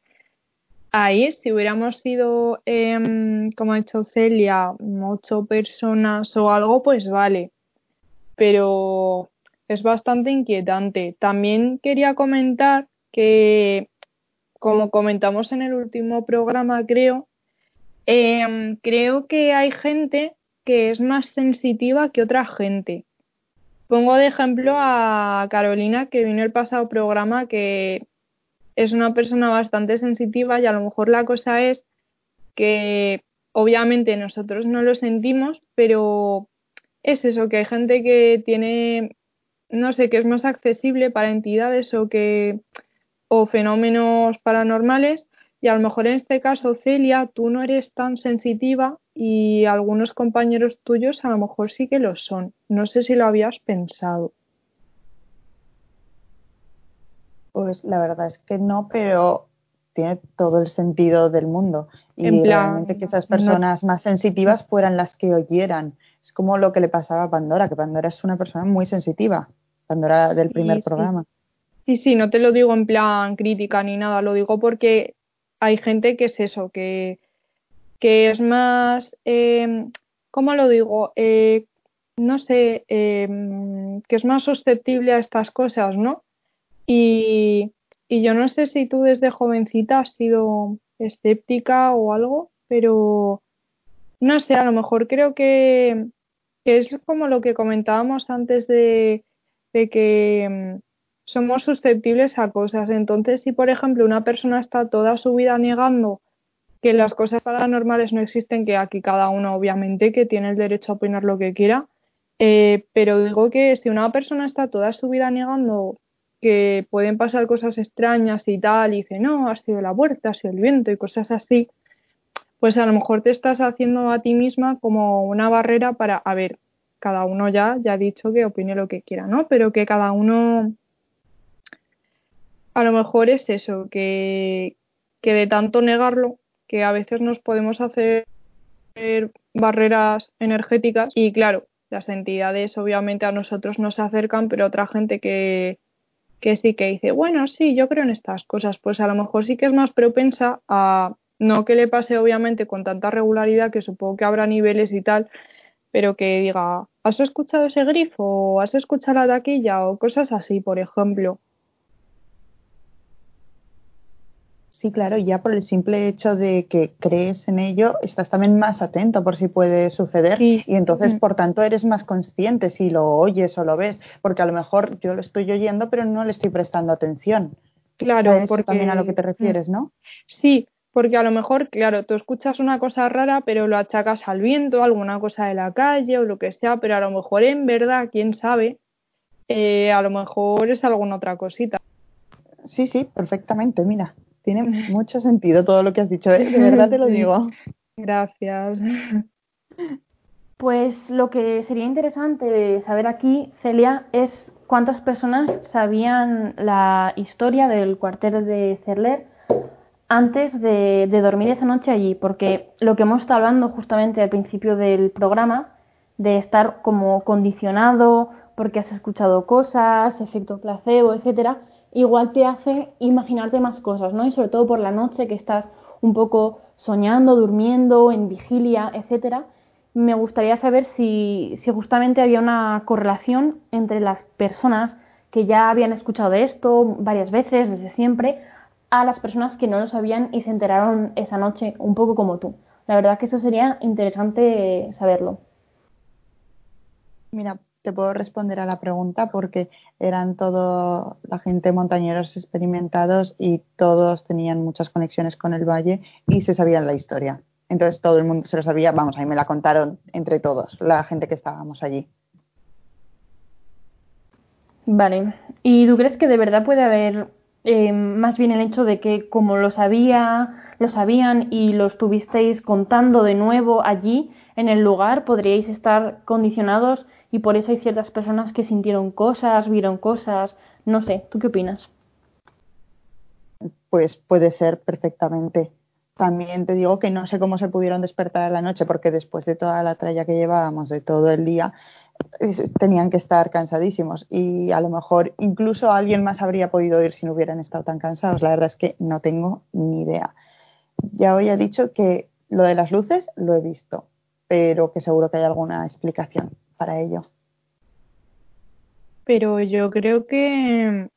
ahí, si hubiéramos sido, em, como ha dicho Celia, ocho personas o algo, pues vale. Pero es bastante inquietante. También quería comentar que, como comentamos en el último programa, creo, em, creo que hay gente que es más sensitiva que otra gente. Pongo de ejemplo a Carolina, que vino el pasado programa, que es una persona bastante sensitiva y a lo mejor la cosa es que obviamente nosotros no lo sentimos, pero es eso, que hay gente que tiene, no sé, que es más accesible para entidades o que o fenómenos paranormales, Y a lo mejor en este caso, Celia, tú no eres tan sensitiva y algunos compañeros tuyos a lo mejor sí que lo son. No sé si lo habías pensado. Pues la verdad es que no, pero tiene todo el sentido del mundo. Y En plan, realmente que esas no- personas más sensitivas fueran las que oyeran. Es como lo que le pasaba a Pandora, que Pandora es una persona muy sensitiva. Pandora del primer Sí, sí. programa. Sí, sí, no te lo digo en plan crítica ni nada, lo digo porque hay gente que es eso, que, que es más, eh, ¿cómo lo digo? Eh, no sé, eh, que es más susceptible a estas cosas, ¿no? Y, yo no sé si tú desde jovencita has sido escéptica o algo, pero no sé, a lo mejor creo que, es como lo que comentábamos antes de, de que mm, somos susceptibles a cosas. Entonces, si por ejemplo una persona está toda su vida negando que las cosas paranormales no existen, que aquí cada uno obviamente que tiene el derecho a opinar lo que quiera, eh, pero digo que si una persona está toda su vida negando que pueden pasar cosas extrañas y tal, y dice, no, ha sido la puerta, ha sido el viento y cosas así, pues a lo mejor te estás haciendo a ti misma como una barrera para, a ver, cada uno ya, ya ha dicho que opine lo que quiera, ¿no? Pero que cada uno, a lo mejor es eso, que, que de tanto negarlo, que a veces nos podemos hacer barreras energéticas y claro, las entidades obviamente a nosotros nos acercan, pero otra gente que, que sí que dice, bueno, sí, yo creo en estas cosas, pues a lo mejor sí que es más propensa a no que le pase obviamente con tanta regularidad, que supongo que habrá niveles y tal, pero que diga, ¿has escuchado ese grifo? ¿O has escuchado la taquilla? O cosas así, por ejemplo. Sí, claro, ya por el simple hecho de que crees en ello, estás también más atento por si puede suceder Sí. y entonces, Mm. por tanto, eres más consciente si lo oyes o lo ves, porque a lo mejor yo lo estoy oyendo, pero no le estoy prestando atención. Claro, ¿Sabes porque también a lo que te refieres, ¿no? Sí, porque a lo mejor, claro, tú escuchas una cosa rara, pero lo achacas al viento, alguna cosa de la calle o lo que sea, pero a lo mejor en verdad, quién sabe, eh, a lo mejor es alguna otra cosita. Sí, sí, perfectamente, mira, tiene mucho sentido todo lo que has dicho, ¿eh? de verdad te lo digo. Gracias. Pues lo que sería interesante saber aquí, Celia, es cuántas personas sabían la historia del cuartel de Cerler antes de, de dormir esa noche allí, porque lo que hemos estado hablando justamente al principio del programa, de estar como condicionado porque has escuchado cosas, efecto placebo, etcétera, igual te hace imaginarte más cosas, ¿no? Y sobre todo por la noche que estás un poco soñando, durmiendo, en vigilia, etcétera. Me gustaría saber si, si justamente había una correlación entre las personas que ya habían escuchado esto varias veces, desde siempre, a las personas que no lo sabían y se enteraron esa noche, un poco como tú. La verdad que eso sería interesante saberlo. Mira, te puedo responder a la pregunta porque eran todo la gente montañeros experimentados y todos tenían muchas conexiones con el valle y se sabían la historia. Entonces todo el mundo se lo sabía, vamos, ahí me la contaron entre todos, la gente que estábamos allí. Vale. ¿Y tú crees que de verdad puede haber eh, más bien el hecho de que como lo sabía, lo sabían y lo estuvisteis contando de nuevo allí en el lugar, podríais estar condicionados y por eso hay ciertas personas que sintieron cosas, vieron cosas, no sé, ¿tú qué opinas? Pues puede ser perfectamente. También te digo que no sé cómo se pudieron despertar a la noche porque después de toda la tralla que llevábamos de todo el día, tenían que estar cansadísimos y a lo mejor incluso alguien más habría podido ir si no hubieran estado tan cansados. La verdad es que no tengo ni idea. Ya hoy he dicho que lo de las luces lo he visto, pero que seguro que hay alguna explicación para ello. Pero yo creo que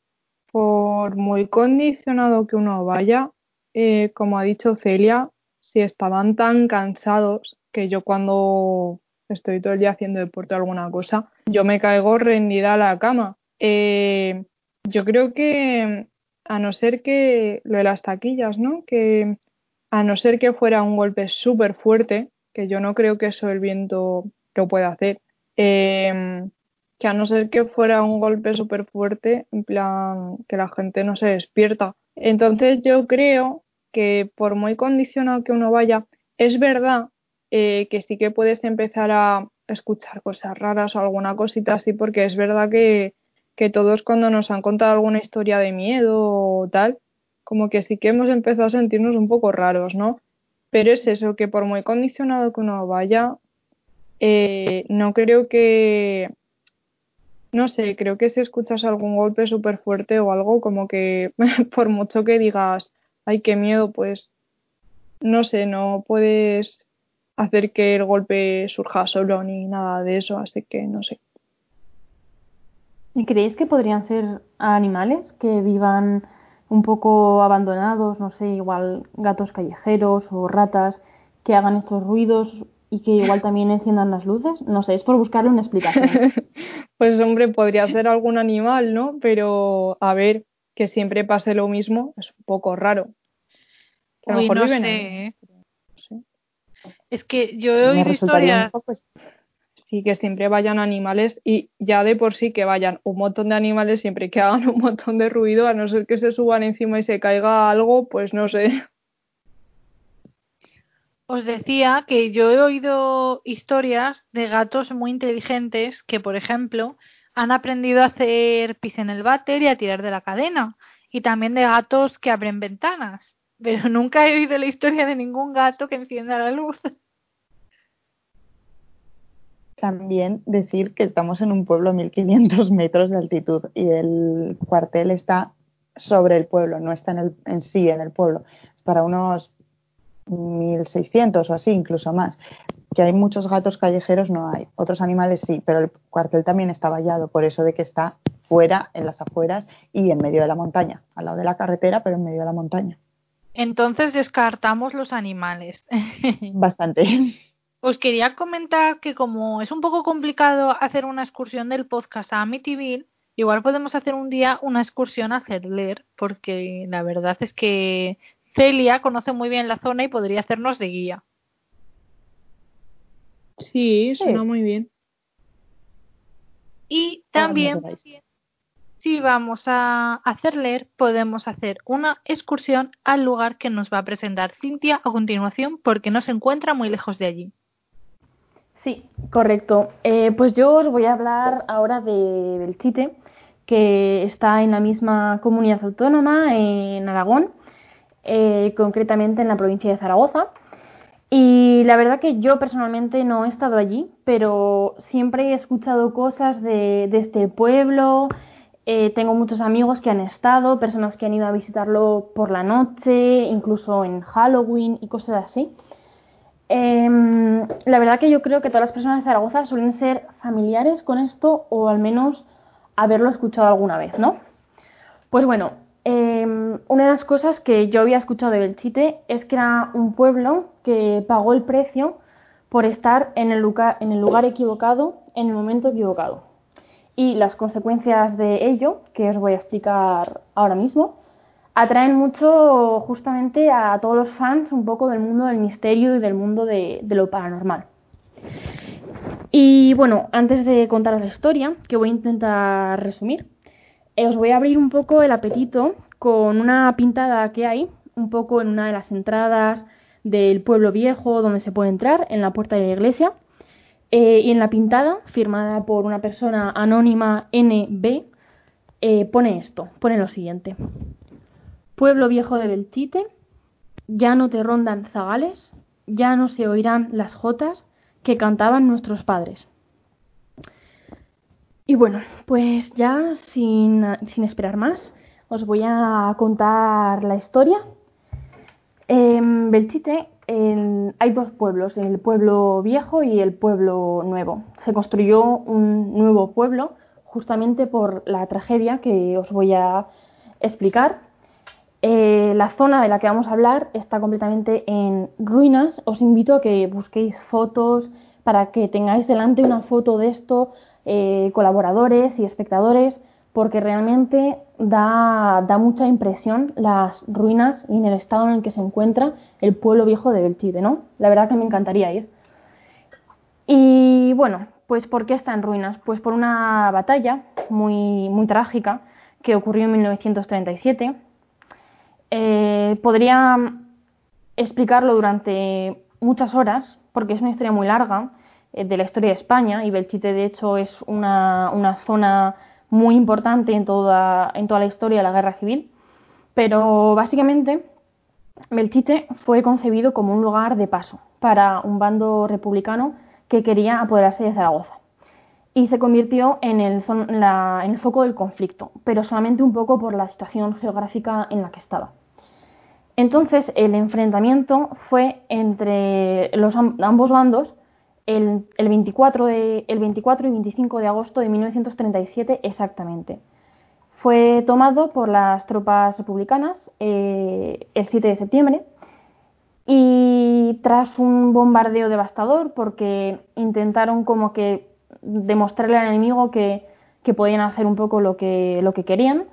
por muy condicionado que uno vaya, eh, como ha dicho Celia, si estaban tan cansados que yo cuando estoy todo el día haciendo deporte o alguna cosa, yo me caigo rendida a la cama. Eh, yo creo que a no ser que lo de las taquillas, ¿no? Que a no ser que fuera un golpe súper fuerte, que yo no creo que eso el viento lo pueda hacer, eh, que a no ser que fuera un golpe súper fuerte, en plan que la gente no se despierta. Entonces yo creo que por muy condicionado que uno vaya, es verdad eh, que sí que puedes empezar a escuchar cosas raras o alguna cosita así, porque es verdad que, que todos cuando nos han contado alguna historia de miedo o tal, como que sí que hemos empezado a sentirnos un poco raros, ¿no? Pero es eso, que por muy condicionado que uno vaya, eh, no creo que, no sé, creo que si escuchas algún golpe súper fuerte o algo, como que por mucho que digas, ay, qué miedo, pues, no sé, no puedes hacer que el golpe surja solo ni nada de eso, así que no sé. ¿Y creéis que podrían ser animales que vivan un poco abandonados, no sé, igual gatos callejeros o ratas que hagan estos ruidos y que igual también enciendan las luces? No sé, es por buscarle una explicación. pues hombre, podría ser algún animal, ¿no? Pero a ver, que siempre pase lo mismo es un poco raro. A lo mejor no viven sé. ¿eh? Es que yo he oído historias sí que siempre vayan animales y ya de por sí que vayan un montón de animales siempre que hagan un montón de ruido, a no ser que se suban encima y se caiga algo, pues no sé. Os decía que yo he oído historias de gatos muy inteligentes que, por ejemplo, han aprendido a hacer pis en el váter y a tirar de la cadena. Y también de gatos que abren ventanas. Pero nunca he oído la historia de ningún gato que encienda la luz. También decir que estamos en un pueblo a 1500 metros de altitud y el cuartel está sobre el pueblo, no está en, el, en sí en el pueblo. Para unos 1600 o así, incluso más. Que hay muchos gatos callejeros, no hay. Otros animales sí, pero el cuartel también está vallado, por eso de que está fuera, en las afueras y en medio de la montaña, al lado de la carretera, pero en medio de la montaña. Entonces descartamos los animales. Bastante. Os quería comentar que como es un poco complicado hacer una excursión del podcast a Amityville, igual podemos hacer un día una excursión a leer, porque la verdad es que Celia conoce muy bien la zona y podría hacernos de guía. Sí, suena muy bien. Y también, si vamos a hacer leer, podemos hacer una excursión al lugar que nos va a presentar Cintia a continuación porque no se encuentra muy lejos de allí. Sí, correcto. Eh, pues yo os voy a hablar ahora de Belchite, que está en la misma comunidad autónoma, en Aragón, eh, concretamente en la provincia de Zaragoza. Y la verdad que yo personalmente no he estado allí, pero siempre he escuchado cosas de, este pueblo. Eh, tengo muchos amigos que han estado, personas que han ido a visitarlo por la noche, incluso en Halloween y cosas así. Em, la verdad que yo creo que todas las personas de Zaragoza suelen ser familiares con esto o al menos haberlo escuchado alguna vez, ¿no? Pues bueno, em, una de las cosas que yo había escuchado de Belchite es que era un pueblo que pagó el precio por estar en el, lugar, en el lugar equivocado en el momento equivocado. Y las consecuencias de ello, que os voy a explicar ahora mismo, atraen mucho justamente a todos los fans un poco del mundo del misterio y del mundo de, lo paranormal. Y bueno, antes de contaros la historia, que voy a intentar resumir, eh, os voy a abrir un poco el apetito con una pintada que hay, un poco en una de las entradas del pueblo viejo donde se puede entrar, en la puerta de la iglesia. Eh, y en la pintada, firmada por una persona anónima NB, eh, pone esto, pone lo siguiente. Pueblo viejo de Belchite, ya no te rondan zagales, ya no se oirán las jotas que cantaban nuestros padres. Y bueno, pues ya sin, esperar más, os voy a contar la historia. En Belchite hay dos pueblos, el pueblo viejo y el pueblo nuevo. Se construyó un nuevo pueblo justamente por la tragedia que os voy a explicar eh, la zona de la que vamos a hablar está completamente en ruinas. Os invito a que busquéis fotos para que tengáis delante una foto de esto, eh, colaboradores y espectadores, porque realmente da, mucha impresión las ruinas y en el estado en el que se encuentra el pueblo viejo de Belchite, ¿no? La verdad que me encantaría ir. Y bueno, pues ¿por qué está en ruinas? Pues por una batalla muy trágica que ocurrió en 1937 eh, podría explicarlo durante muchas horas, porque es una historia muy larga eh, de la historia de España y Belchite de hecho es una, una zona muy importante en toda, en toda la historia de la guerra civil, pero básicamente Belchite fue concebido como un lugar de paso para un bando republicano que quería apoderarse de Zaragoza y se convirtió en el, foco del conflicto, pero solamente un poco por la situación geográfica en la que estaba. Entonces, el enfrentamiento fue entre los, ambos bandos el, 24 de, el 24 y 25 de agosto de 1937 exactamente. Fue tomado por las tropas republicanas eh, el 7 de septiembre y tras un bombardeo devastador porque intentaron como que demostrarle al enemigo que, podían hacer un poco lo que, lo que querían,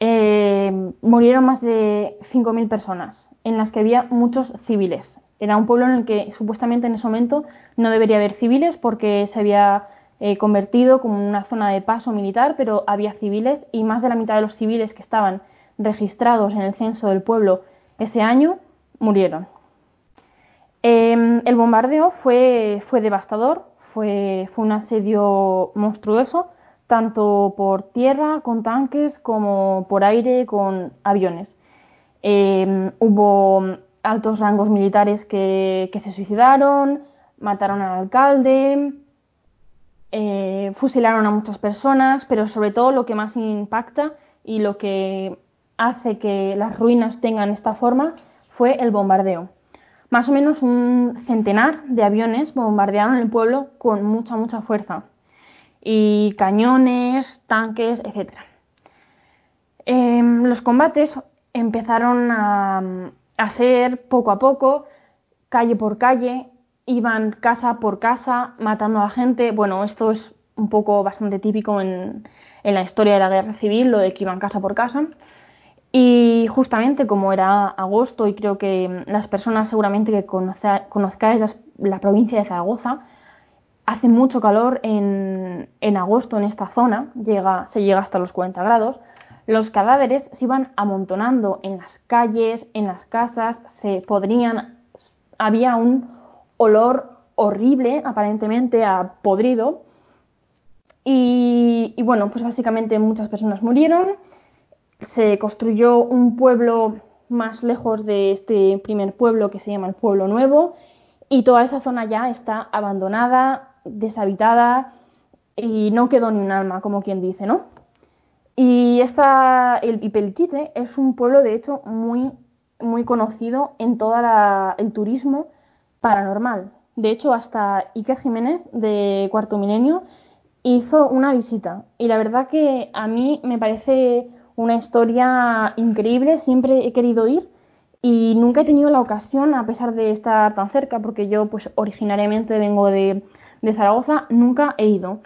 eh, murieron más de 5.000 personas, en las que había muchos civiles. Era un pueblo en el que supuestamente en ese momento no debería haber civiles porque se había eh, convertido como una zona de paso militar, pero había civiles y más de la mitad de los civiles que estaban registrados en el censo del pueblo ese año murieron. Em, el bombardeo fue, fue devastador, fue, un asedio monstruoso, tanto por tierra con tanques como por aire con aviones. Em, hubo altos rangos militares que, se suicidaron, mataron al alcalde, eh, fusilaron a muchas personas, pero sobre todo lo que más impacta y lo que hace que las ruinas tengan esta forma fue el bombardeo. Más o menos un centenar de aviones bombardearon el pueblo con mucha, mucha fuerza. Y cañones, tanques, etc. Em, los combates empezaron a, hacer poco a poco, calle por calle, iban casa por casa matando a la gente. Bueno, esto es un poco bastante típico en, en la historia de la guerra civil, lo de que iban casa por casa. Y justamente como era agosto y creo que las personas seguramente que conozcáis la, provincia de Zaragoza, hace mucho calor en, agosto en esta zona, llega, se llega hasta los 40 grados, los cadáveres se iban amontonando en las calles, en las casas, se podrían, había un olor horrible, aparentemente a podrido, y, y bueno, pues básicamente muchas personas murieron se construyó un pueblo más lejos de este primer pueblo que se llama el Pueblo Nuevo y toda esa zona ya está abandonada, deshabitada y no quedó ni un alma, como quien dice, ¿no? Y esta, el Ipelchite es un pueblo de hecho muy, muy conocido en todo el turismo paranormal. De hecho, hasta Iker Jiménez de Cuarto Milenio hizo una visita y la verdad que a mí me parece una historia increíble, siempre he querido ir y nunca he tenido la ocasión, a pesar de estar tan cerca, porque yo pues originariamente vengo de, Zaragoza, nunca he ido.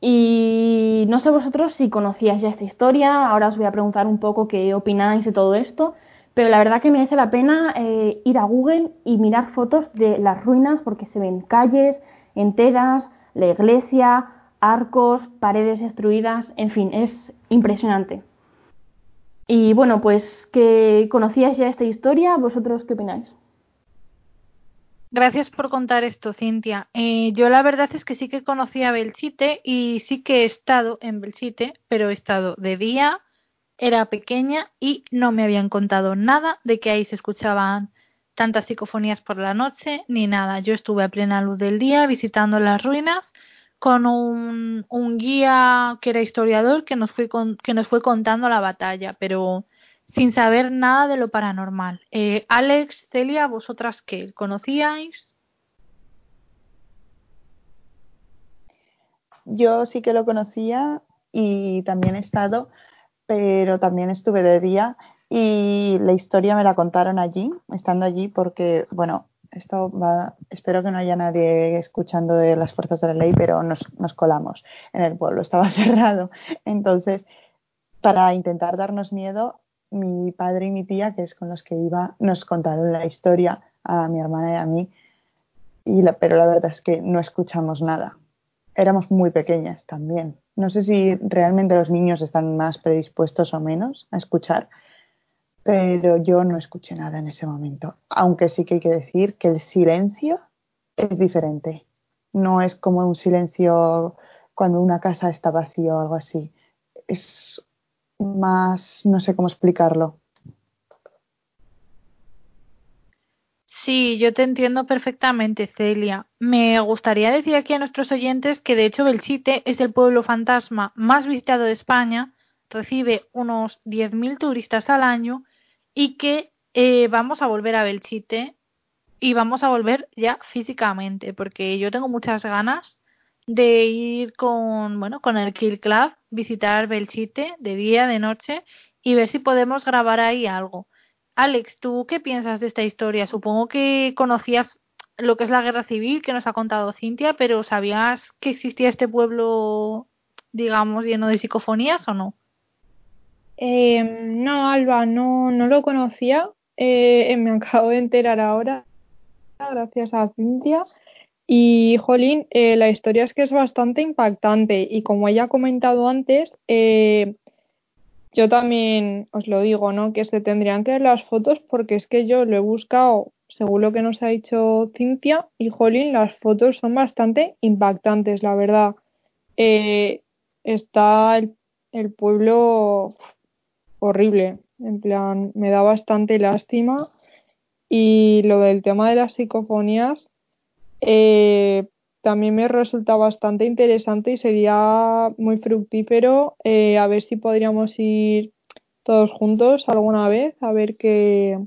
Y no sé vosotros si conocíais ya esta historia, ahora os voy a preguntar un poco qué opináis de todo esto, pero la verdad que merece la pena eh, ir a Google y mirar fotos de las ruinas porque se ven calles enteras, la iglesia, arcos, paredes destruidas, en fin, es impresionante. Y bueno, pues que conocíais ya esta historia, ¿vosotros qué opináis? Gracias por contar esto, Cintia. Eh, yo la verdad es que sí que conocía Belchite y sí que he estado en Belchite, pero he estado de día, era pequeña y no me habían contado nada de que ahí se escuchaban tantas psicofonías por la noche ni nada. Yo estuve a plena luz del día visitando las ruinas con un, guía que era historiador que nos, fue que nos fue contando la batalla, pero sin saber nada de lo paranormal. Eh, Alex, Celia, ¿vosotras qué? ¿Conocíais? Yo sí que lo conocía y también he estado, pero también estuve de día y la historia me la contaron allí, estando allí, porque, bueno, esto va, espero que no haya nadie escuchando de las fuerzas de la ley, pero nos, nos colamos en el pueblo, estaba cerrado. Entonces, para intentar darnos miedo, mi padre y mi tía, que es con los que iba, nos contaron la historia a mi hermana y a mí, y pero la verdad es que no escuchamos nada. Éramos muy pequeñas también. No sé si realmente los niños están más predispuestos o menos a escuchar, pero yo no escuché nada en ese momento. Aunque sí que hay que decir que el silencio es diferente. No es como un silencio cuando una casa está vacía o algo así. Es más, no sé cómo explicarlo. Sí, yo te entiendo perfectamente, Celia. Me gustaría decir aquí a nuestros oyentes que de hecho Belchite es el pueblo fantasma más visitado de España, recibe unos 10.000 turistas al año y que eh, vamos a volver a Belchite y vamos a volver ya físicamente, porque yo tengo muchas ganas de ir con, bueno, con el Kill Club, visitar Belchite de día, de noche y ver si podemos grabar ahí algo. Alex, ¿tú qué piensas de esta historia? Supongo que conocías lo que es la guerra civil que nos ha contado Cintia, pero ¿sabías que existía este pueblo, digamos, lleno de psicofonías o no? Eh, no, Alba, no, no lo conocía. Eh, me acabo de enterar ahora, gracias a Cintia. Y, Jolín, eh, la historia es que es bastante impactante y como ella ha comentado antes, eh, yo también os lo digo, ¿no? Que se tendrían que ver las fotos porque es que yo lo he buscado según lo que nos ha dicho Cintia y Jolín, las fotos son bastante impactantes, la verdad. Eh, está el, pueblo horrible, en plan, me da bastante lástima. Y lo del tema de las psicofonías, eh, también me resulta bastante interesante y sería muy fructífero eh, a ver si podríamos ir todos juntos alguna vez a ver qué,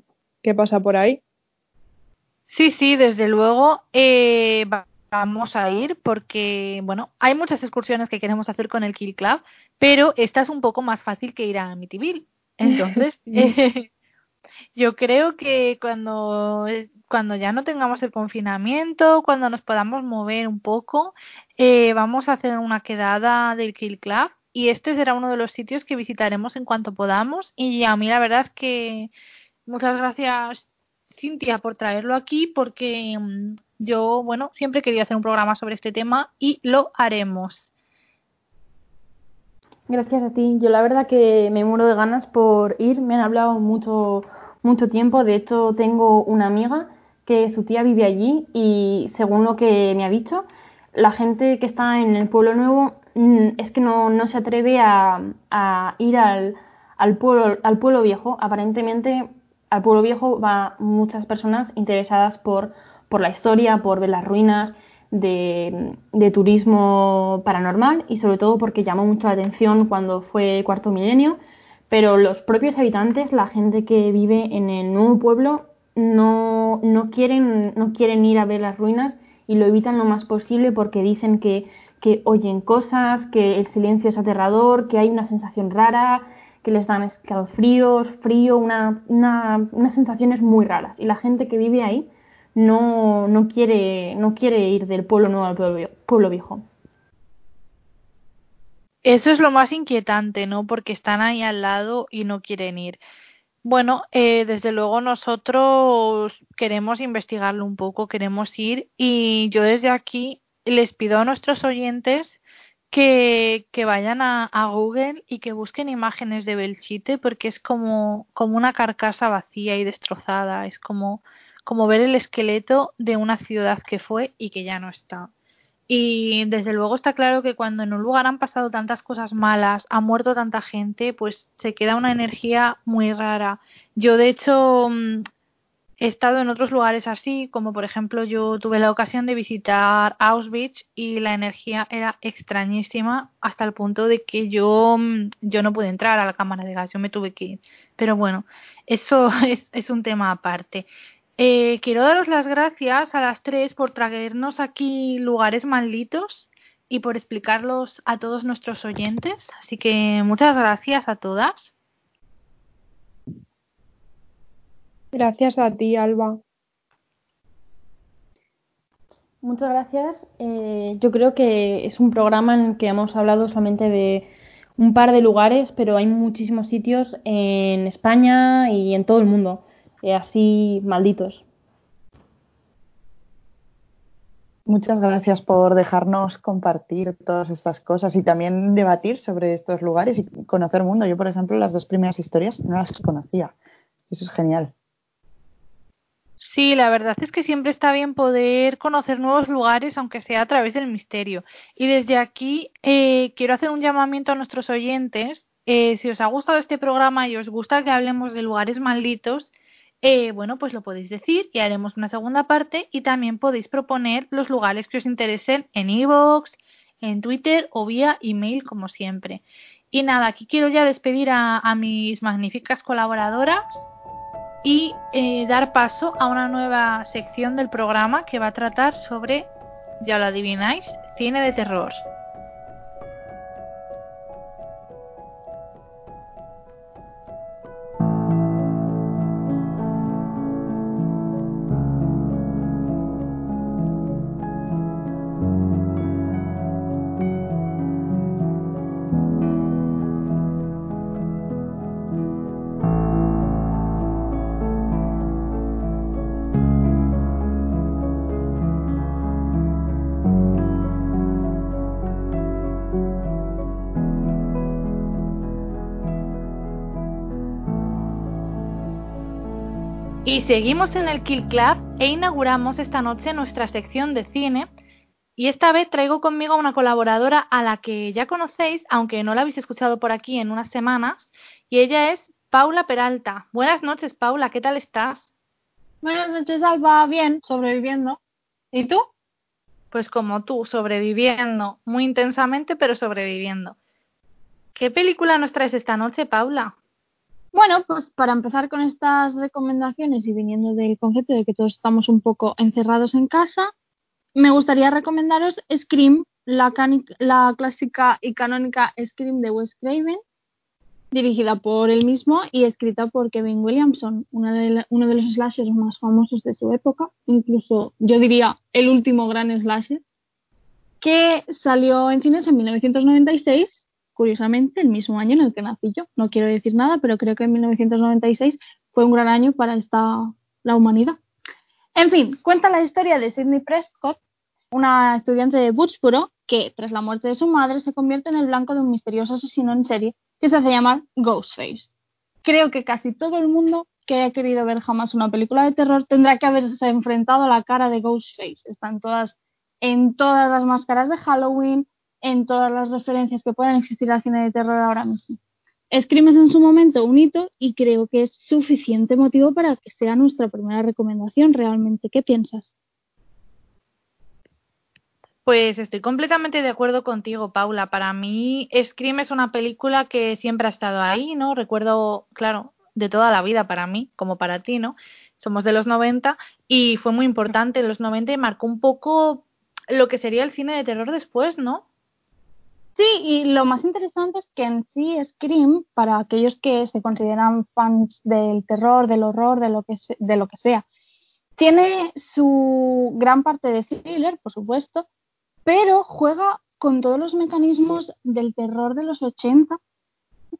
qué pasa por ahí. Sí, sí, desde luego eh, vamos a ir porque, bueno, hay muchas excursiones que queremos hacer con el Kill Club, pero esta es un poco más fácil que ir a Amityville. Entonces, eh, yo creo que cuando, cuando ya no tengamos el confinamiento, cuando nos podamos mover un poco, eh, vamos a hacer una quedada del Kill Club y este será uno de los sitios que visitaremos en cuanto podamos. Y a mí la verdad es que muchas gracias Cintia por traerlo aquí porque mm, yo, bueno, siempre querido hacer un programa sobre este tema y lo haremos. Gracias a ti. Yo la verdad que me muero de ganas por ir. Me han hablado mucho mucho tiempo. De hecho, tengo una amiga que su tía vive allí y según lo que me ha dicho, la gente que está en el pueblo nuevo mm, es que no, no se atreve a, a ir al, al, pueblo, al pueblo viejo. Aparentemente al pueblo viejo va muchas personas interesadas por, por la historia, por ver las ruinas, de, turismo paranormal y sobre todo porque llamó mucho la atención cuando fue cuarto milenio pero los propios habitantes, la gente que vive en el nuevo pueblo, no, no, quieren, no quieren ir a ver las ruinas y lo evitan lo más posible porque dicen que, que oyen cosas, que el silencio es aterrador, que hay una sensación rara, que les dan escalofríos, frío, una, una, unas sensaciones muy raras. Y la gente que vive ahí no, no, quiere, no quiere ir del pueblo nuevo al pueblo, pueblo viejo. Eso es lo más inquietante, ¿no? Porque están ahí al lado y no quieren ir. Bueno, eh, desde luego nosotros queremos investigarlo un poco, queremos ir y yo desde aquí les pido a nuestros oyentes que, que vayan a, a, Google y que busquen imágenes de Belchite porque es como, como una carcasa vacía y destrozada, es como, como ver el esqueleto de una ciudad que fue y que ya no está. Y desde luego está claro que cuando en un lugar han pasado tantas cosas malas, ha muerto tanta gente, pues se queda una energía muy rara. Yo de hecho mm, he estado en otros lugares así, como por ejemplo yo tuve la ocasión de visitar Auschwitz y la energía era extrañísima hasta el punto de que yo, mm, yo no pude entrar a la cámara de gas, yo me tuve que ir. Pero bueno, eso es, es un tema aparte. Eh, quiero daros las gracias a las tres por traernos aquí lugares malditos y por explicarlos a todos nuestros oyentes. Así que muchas gracias a todas. Gracias a ti, Alba. Muchas gracias. Eh, yo creo que es un programa en el que hemos hablado solamente de un par de lugares, pero hay muchísimos sitios en España y en todo el mundo así malditos. Muchas gracias por dejarnos compartir todas estas cosas y también debatir sobre estos lugares y conocer el mundo. Yo, por ejemplo, las dos primeras historias no las conocía. Eso es genial. Sí, la verdad es que siempre está bien poder conocer nuevos lugares, aunque sea a través del misterio. Y desde aquí eh, quiero hacer un llamamiento a nuestros oyentes. Eh, si os ha gustado este programa y os gusta que hablemos de lugares malditos, eh, bueno, pues lo podéis decir y haremos una segunda parte y también podéis proponer los lugares que os interesen en iVoox, en Twitter o vía email como siempre. Y nada, aquí quiero ya despedir a, mis magníficas colaboradoras y eh, dar paso a una nueva sección del programa que va a tratar sobre, ya lo adivináis, cine de terror. Seguimos en el Kill Club e inauguramos esta noche nuestra sección de cine. Y esta vez traigo conmigo a una colaboradora a la que ya conocéis, aunque no la habéis escuchado por aquí en unas semanas, y ella es Paula Peralta. Buenas noches, Paula, ¿qué tal estás? Buenas noches, Alba. Bien, sobreviviendo. ¿Y tú? Pues como tú, sobreviviendo, muy intensamente, pero sobreviviendo. ¿Qué película nos traes esta noche, Paula? Bueno, pues para empezar con estas recomendaciones y viniendo del concepto de que todos estamos un poco encerrados en casa, me gustaría recomendaros Scream, la, la clásica y canónica Scream de Wes Craven, dirigida por él mismo y escrita por Kevin Williamson, uno de los slashers más famosos de su época, incluso yo diría el último gran slasher, que salió en cines en 1996 curiosamente, el mismo año en el que nací yo. No quiero decir nada, pero creo que en 1996 fue un gran año para esta, la humanidad. En fin, cuenta la historia de Sidney Prescott, una estudiante de Woodsboro que, tras la muerte de su madre, se convierte en el blanco de un misterioso asesino en serie que se hace llamar Ghostface. Creo que casi todo el mundo que haya querido ver jamás una película de terror tendrá que haberse enfrentado a la cara de Ghostface. Están todas en todas las máscaras de Halloween, en todas las referencias que puedan existir al cine de terror ahora mismo. Scream es en su momento un hito y creo que es suficiente motivo para que sea nuestra primera recomendación realmente. ¿Qué piensas? Pues estoy completamente de acuerdo contigo, Paula. Para mí, Scream es una película que siempre ha estado ahí, ¿no? Recuerdo, claro, de toda la vida para mí, como para ti, ¿no? Somos de los 90 y fue muy importante en los 90 y marcó un poco lo que sería el cine de terror después, ¿no? Sí, y lo más interesante es que en sí Scream, para aquellos que se consideran fans del terror, del horror, de lo que, de lo que sea, tiene su gran parte de thriller, por supuesto, pero juega con todos los mecanismos del terror de los 80,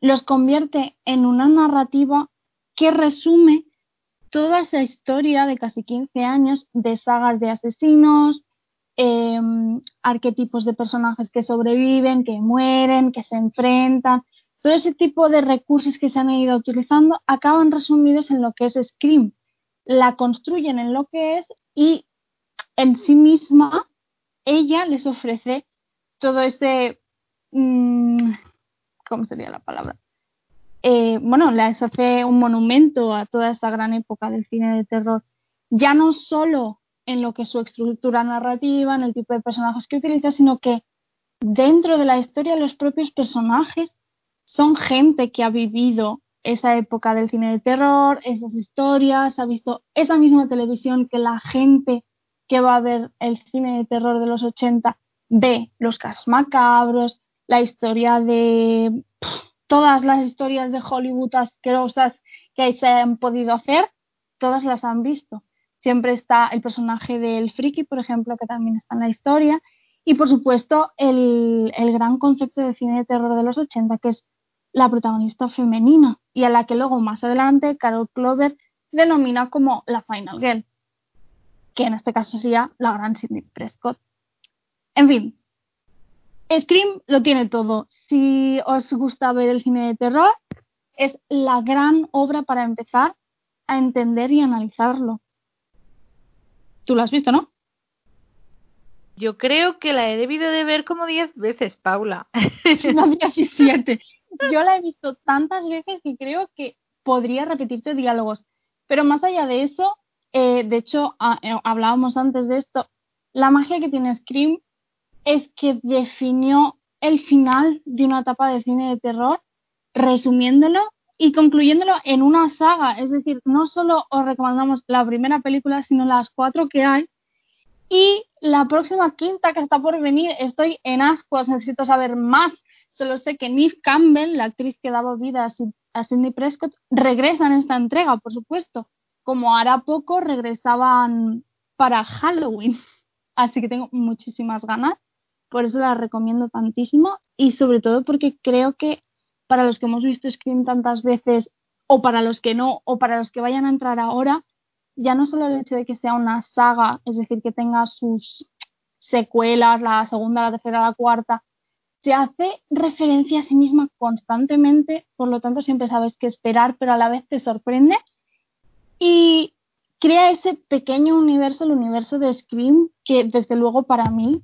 los convierte en una narrativa que resume toda esa historia de casi 15 años de sagas de asesinos, eh, arquetipos de personajes que sobreviven, que mueren, que se enfrentan. Todo ese tipo de recursos que se han ido utilizando acaban resumidos en lo que es Scream. La construyen en lo que es y en sí misma ella les ofrece todo ese... Mmm, ¿Cómo sería la palabra? Eh, bueno, les hace un monumento a toda esa gran época del cine de terror. Ya no solo en lo que su estructura narrativa, en el tipo de personajes que utiliza, sino que dentro de la historia los propios personajes son gente que ha vivido esa época del cine de terror, esas historias, ha visto esa misma televisión que la gente que va a ver el cine de terror de los 80 ve los casos macabros, la historia de todas las historias de Hollywood asquerosas que se han podido hacer, todas las han visto. Siempre está el personaje del friki, por ejemplo, que también está en la historia. Y por supuesto, el, gran concepto de cine de terror de los 80, que es la protagonista femenina, y a la que luego más adelante Carol Clover denomina como la Final Girl, que en este caso sería la gran Sidney Prescott. En fin, Scream lo tiene todo. Si os gusta ver el cine de terror, es la gran obra para empezar a entender y analizarlo. Tú lo has visto, ¿no? Yo creo que la he debido de ver como 10 veces, Paula. No, 17. Yo la he visto tantas veces que creo que podría repetirte diálogos. Pero más allá de eso, eh, de hecho, eh, hablábamos antes de esto, la magia que tiene Scream es que definió el final de una etapa de cine de terror, resumiéndolo y concluyéndolo en una saga. Es decir, no solo os recomendamos la primera película, sino las cuatro que hay. Y la próxima quinta que está por venir, estoy en ascuas, necesito saber más. Solo sé que Neve Campbell, la actriz que daba vida a Sidney Prescott, regresa en esta entrega, por supuesto. Como hará poco regresaban para Halloween. Así que tengo muchísimas ganas. Por eso la recomiendo tantísimo. Y sobre todo porque creo que para los que hemos visto Scream tantas veces, o para los que no, o para los que vayan a entrar ahora, ya no solo el hecho de que sea una saga, es decir, que tenga sus secuelas, la segunda, la tercera, la cuarta, se hace referencia a sí misma constantemente, por lo tanto siempre sabes qué esperar, pero a la vez te sorprende y crea ese pequeño universo, el universo de Scream, que desde luego para mí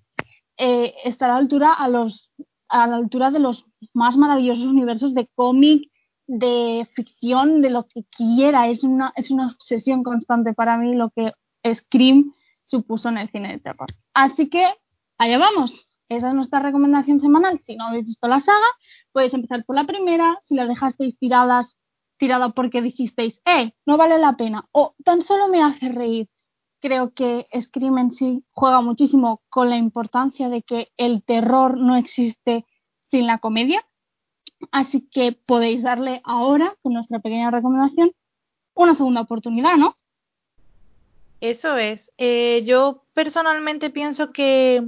eh, está a la altura a los a la altura de los más maravillosos universos de cómic, de ficción, de lo que quiera. Es una, es una obsesión constante para mí lo que Scream supuso en el cine de terror. Así que allá vamos. Esa es nuestra recomendación semanal. Si no habéis visto la saga, podéis empezar por la primera. Si la dejasteis tiradas, tirada porque dijisteis, eh, no vale la pena, o tan solo me hace reír, creo que Scream en sí juega muchísimo con la importancia de que el terror no existe sin la comedia. Así que podéis darle ahora, con nuestra pequeña recomendación, una segunda oportunidad, ¿no? Eso es. Eh, yo personalmente pienso que,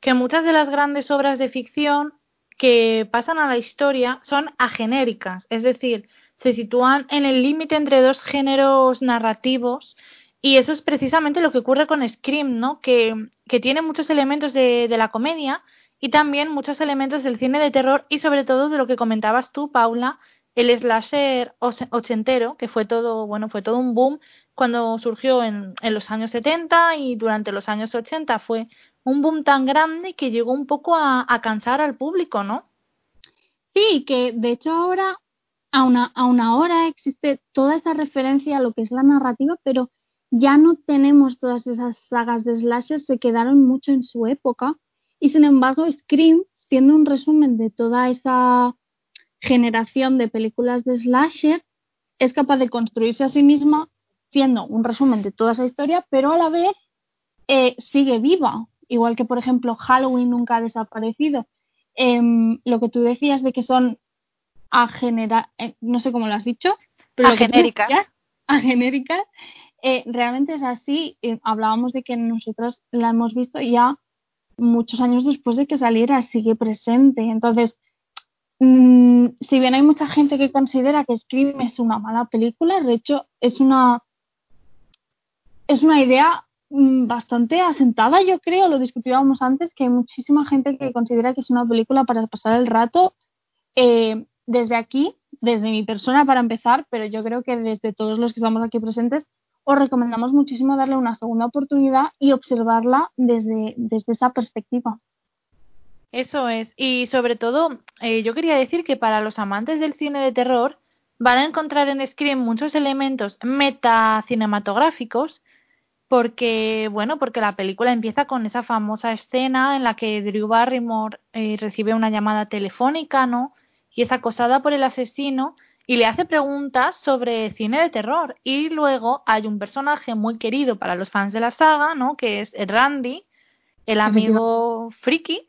que muchas de las grandes obras de ficción que pasan a la historia son agenéricas, es decir, se sitúan en el límite entre dos géneros narrativos y eso es precisamente lo que ocurre con Scream, ¿no? Que, tiene muchos elementos de, la comedia y también muchos elementos del cine de terror y sobre todo de lo que comentabas tú, Paula, el slasher ochentero, que fue todo, bueno, fue todo un boom cuando surgió en, en los años 70 y durante los años 80 fue un boom tan grande que llegó un poco a, a cansar al público, ¿no? Sí, que de hecho ahora, aún, aún ahora existe toda esa referencia a lo que es la narrativa, pero ya no tenemos todas esas sagas de slasher, se quedaron mucho en su época y sin embargo Scream, siendo un resumen de toda esa generación de películas de slasher, es capaz de construirse a sí misma siendo un resumen de toda esa historia, pero a la vez eh, sigue viva, igual que por ejemplo Halloween nunca ha desaparecido. Eh, lo que tú decías de que son a generar, eh, no sé cómo lo has dicho, pero a genéricas. A genéricas, eh, realmente es así. Eh, hablábamos de que nosotras la hemos visto ya muchos años después de que saliera, sigue presente. Entonces, mmm, si bien hay mucha gente que considera que Scream es una mala película, de hecho es una es una idea mmm, bastante asentada, yo creo. Lo discutíamos antes, que hay muchísima gente que considera que es una película para pasar el rato. Eh, desde aquí, desde mi persona para empezar, pero yo creo que desde todos los que estamos aquí presentes, os recomendamos muchísimo darle una segunda oportunidad y observarla desde, desde esa perspectiva. Eso es. Y sobre todo, eh, yo quería decir que para los amantes del cine de terror van a encontrar en Scream muchos elementos metacinematográficos porque, bueno, porque la película empieza con esa famosa escena en la que Drew Barrymore eh, recibe una llamada telefónica, ¿no? Y es acosada por el asesino y le hace preguntas sobre cine de terror. Y luego hay un personaje muy querido para los fans de la saga, ¿no? Que es Randy, el amigo friki,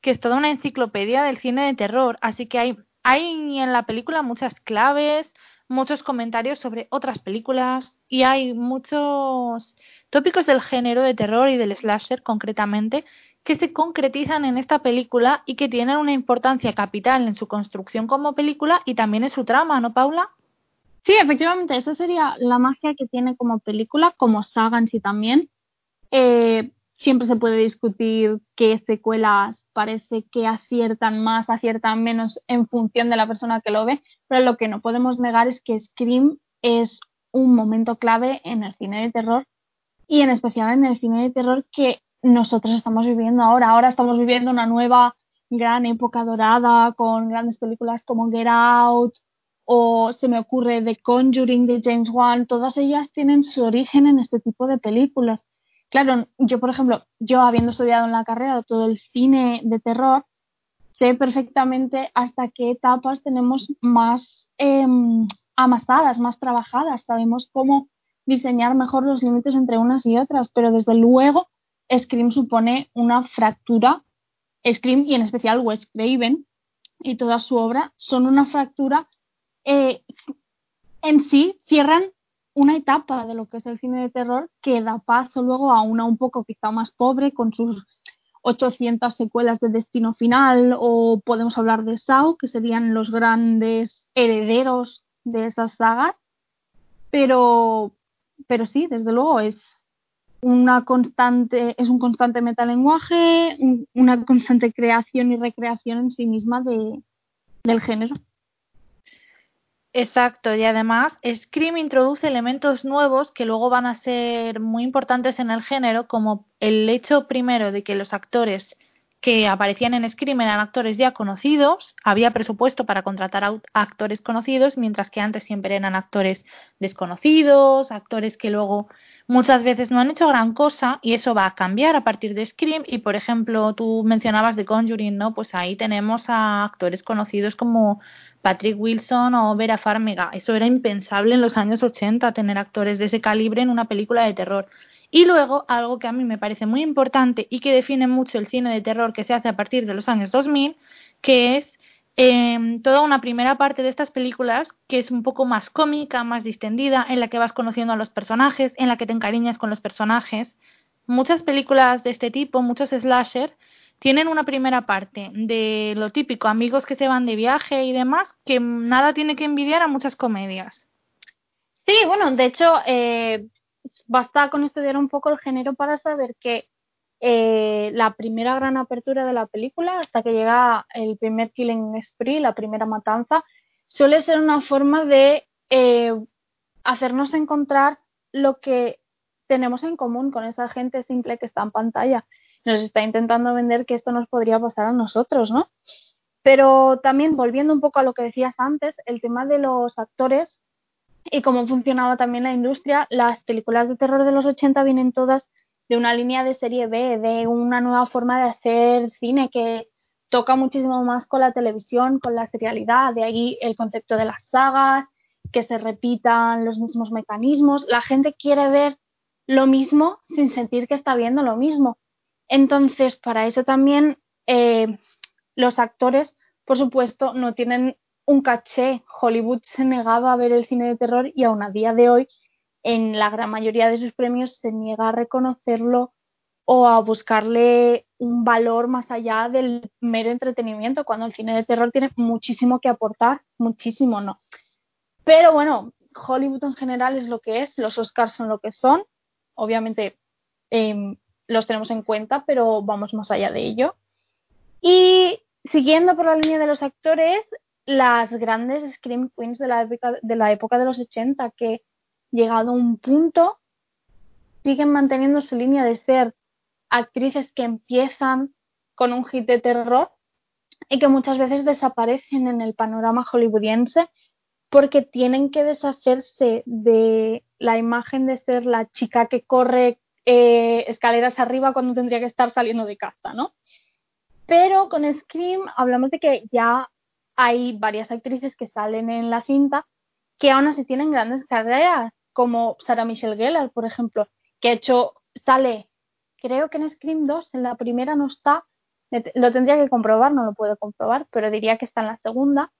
que es toda una enciclopedia del cine de terror. Así que hay, hay en la película muchas claves, muchos comentarios sobre otras películas y hay muchos tópicos del género de terror y del slasher concretamente que se concretizan en esta película y que tienen una importancia capital en su construcción como película y también en su trama, ¿no, Paula? Sí, efectivamente, esa sería la magia que tiene como película, como saga en sí también. Eh, siempre se puede discutir qué secuelas parece que aciertan más, aciertan menos en función de la persona que lo ve, pero lo que no podemos negar es que Scream es un momento clave en el cine de terror y en especial en el cine de terror que nosotros estamos viviendo ahora. Ahora estamos viviendo una nueva gran época dorada con grandes películas como Get Out o se me ocurre The Conjuring de James Wan, todas ellas tienen su origen en este tipo de películas. Claro, yo por ejemplo, yo habiendo estudiado en la carrera todo el cine de terror, sé perfectamente hasta qué etapas tenemos más em, amasadas, más trabajadas, sabemos cómo diseñar mejor los límites entre unas y otras, pero desde luego Scream supone una fractura. Scream y en especial Wes Craven y toda su obra son una fractura eh, en sí cierran una etapa de lo que es el cine de terror que da paso luego a una un poco quizá más pobre con sus 800 secuelas de Destino Final o podemos hablar de Saw que serían los grandes herederos de esas sagas pero pero sí desde luego es una constante, es un constante metalenguaje, una constante creación y recreación en sí misma de, del género. Exacto, y además Scream introduce elementos nuevos que luego van a ser muy importantes en el género, como el hecho primero de que los actores que aparecían en Scream eran actores ya conocidos, había presupuesto para contratar a actores conocidos, mientras que antes siempre eran actores desconocidos, actores que luego muchas veces no han hecho gran cosa y eso va a cambiar a partir de Scream y por ejemplo tú mencionabas de Conjuring, ¿no? Pues ahí tenemos a actores conocidos como Patrick Wilson o Vera Farmiga. Eso era impensable en los años 80 tener actores de ese calibre en una película de terror. Y luego, algo que a mí me parece muy importante y que define mucho el cine de terror que se hace a partir de los años 2000, que es eh, toda una primera parte de estas películas que es un poco más cómica, más distendida, en la que vas conociendo a los personajes, en la que te encariñas con los personajes. Muchas películas de este tipo, muchos slasher, tienen una primera parte de lo típico, amigos que se van de viaje y demás, que nada tiene que envidiar a muchas comedias. Sí, bueno, de hecho, eh, basta con estudiar un poco el género para saber que eh, la primera gran apertura de la película, hasta que llega el primer killing spree, la primera matanza, suele ser una forma de eh, hacernos encontrar lo que tenemos en común con esa gente simple que está en pantalla. Nos está intentando vender que esto nos podría pasar a nosotros, ¿no? Pero también volviendo un poco a lo que decías antes, el tema de los actores y cómo funcionaba también la industria, las películas de terror de los 80 vienen todas de una línea de serie B, de una nueva forma de hacer cine que toca muchísimo más con la televisión, con la serialidad, de ahí el concepto de las sagas, que se repitan los mismos mecanismos. La gente quiere ver lo mismo sin sentir que está viendo lo mismo. Entonces, para eso también eh, los actores, por supuesto, no tienen un caché. Hollywood se negaba a ver el cine de terror y aún a día de hoy en la gran mayoría de sus premios se niega a reconocerlo o a buscarle un valor más allá del mero entretenimiento, cuando el cine de terror tiene muchísimo que aportar, muchísimo no. Pero bueno, Hollywood en general es lo que es, los Oscars son lo que son, obviamente em, los tenemos en cuenta, pero vamos más allá de ello. Y siguiendo por la línea de los actores, las grandes Scream Queens de la época de, la época de los 80, que llegado a un punto, siguen manteniendo su línea de ser actrices que empiezan con un hit de terror y que muchas veces desaparecen en el panorama hollywoodiense porque tienen que deshacerse de la imagen de ser la chica que corre eh, escaleras arriba cuando tendría que estar saliendo de casa, ¿no? Pero con Scream hablamos de que ya hay varias actrices que salen en la cinta que aún así tienen grandes carreras como Sarah Michelle Gellar, por ejemplo, que ha hecho, sale, creo que en Scream 2, en la primera no está, lo tendría que comprobar, no lo puedo comprobar, pero diría que está en la segunda,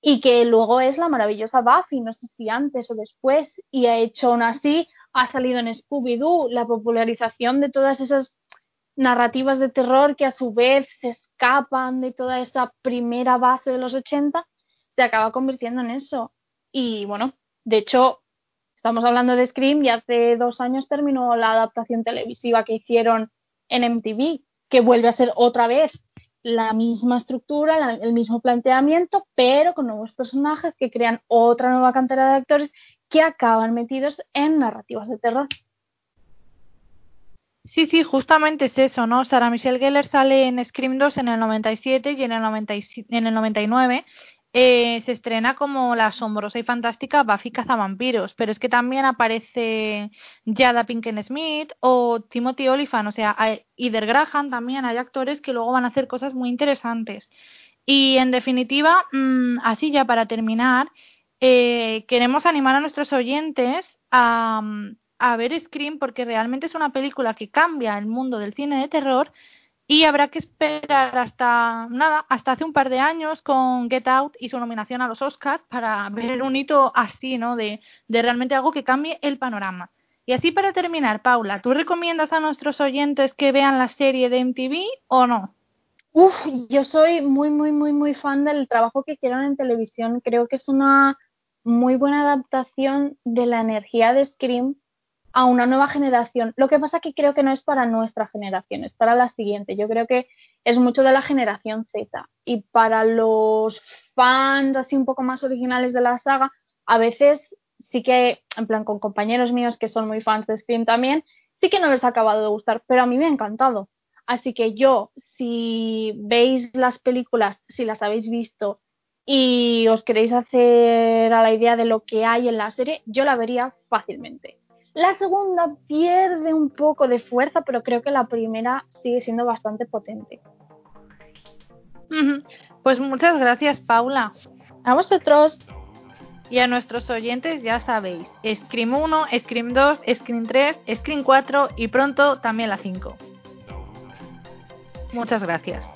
y que luego es la maravillosa Buffy, no sé si antes o después, y ha hecho aún así, ha salido en Scooby-Doo, la popularización de todas esas narrativas de terror que a su vez se escapan de toda esa primera base de los 80, se acaba convirtiendo en eso. Y bueno, de hecho, Estamos hablando de Scream y hace dos años terminó la adaptación televisiva que hicieron en MTV, que vuelve a ser otra vez la misma estructura, el mismo planteamiento, pero con nuevos personajes que crean otra nueva cantera de actores que acaban metidos en narrativas de terror. Sí, sí, justamente es eso, ¿no? Sarah Michelle Gellar sale en Scream 2 en el 97 y en el, 97, en el 99 eh, se estrena como la asombrosa y fantástica Buffy cazavampiros, pero es que también aparece Jada Pinkett Smith o Timothy Olyphant, o sea, Ider Graham también, hay actores que luego van a hacer cosas muy interesantes. Y en definitiva, mmm, así ya para terminar, eh, queremos animar a nuestros oyentes a ver Scream porque realmente es una película que cambia el mundo del cine de terror y habrá que esperar hasta nada, hasta hace un par de años con Get Out y su nominación a los Oscars para ver un hito así, ¿no? De, de realmente algo que cambie el panorama. Y así para terminar, Paula, ¿tú recomiendas a nuestros oyentes que vean la serie de MTV o no? Uf, yo soy muy, muy, muy, muy fan del trabajo que hicieron en televisión. Creo que es una muy buena adaptación de la energía de Scream a una nueva generación. Lo que pasa que creo que no es para nuestra generación, es para la siguiente. Yo creo que es mucho de la generación Z. Y para los fans así un poco más originales de la saga, a veces sí que, en plan, con compañeros míos que son muy fans de Scream también, sí que no les ha acabado de gustar, pero a mí me ha encantado. Así que yo, si veis las películas, si las habéis visto y os queréis hacer a la idea de lo que hay en la serie, yo la vería fácilmente. La segunda pierde un poco de fuerza, pero creo que la primera sigue siendo bastante potente. Pues muchas gracias, Paula. A vosotros. Y a nuestros oyentes ya sabéis, Scream 1, Scream 2, Scream 3, Scream 4 y pronto también la 5. Muchas gracias.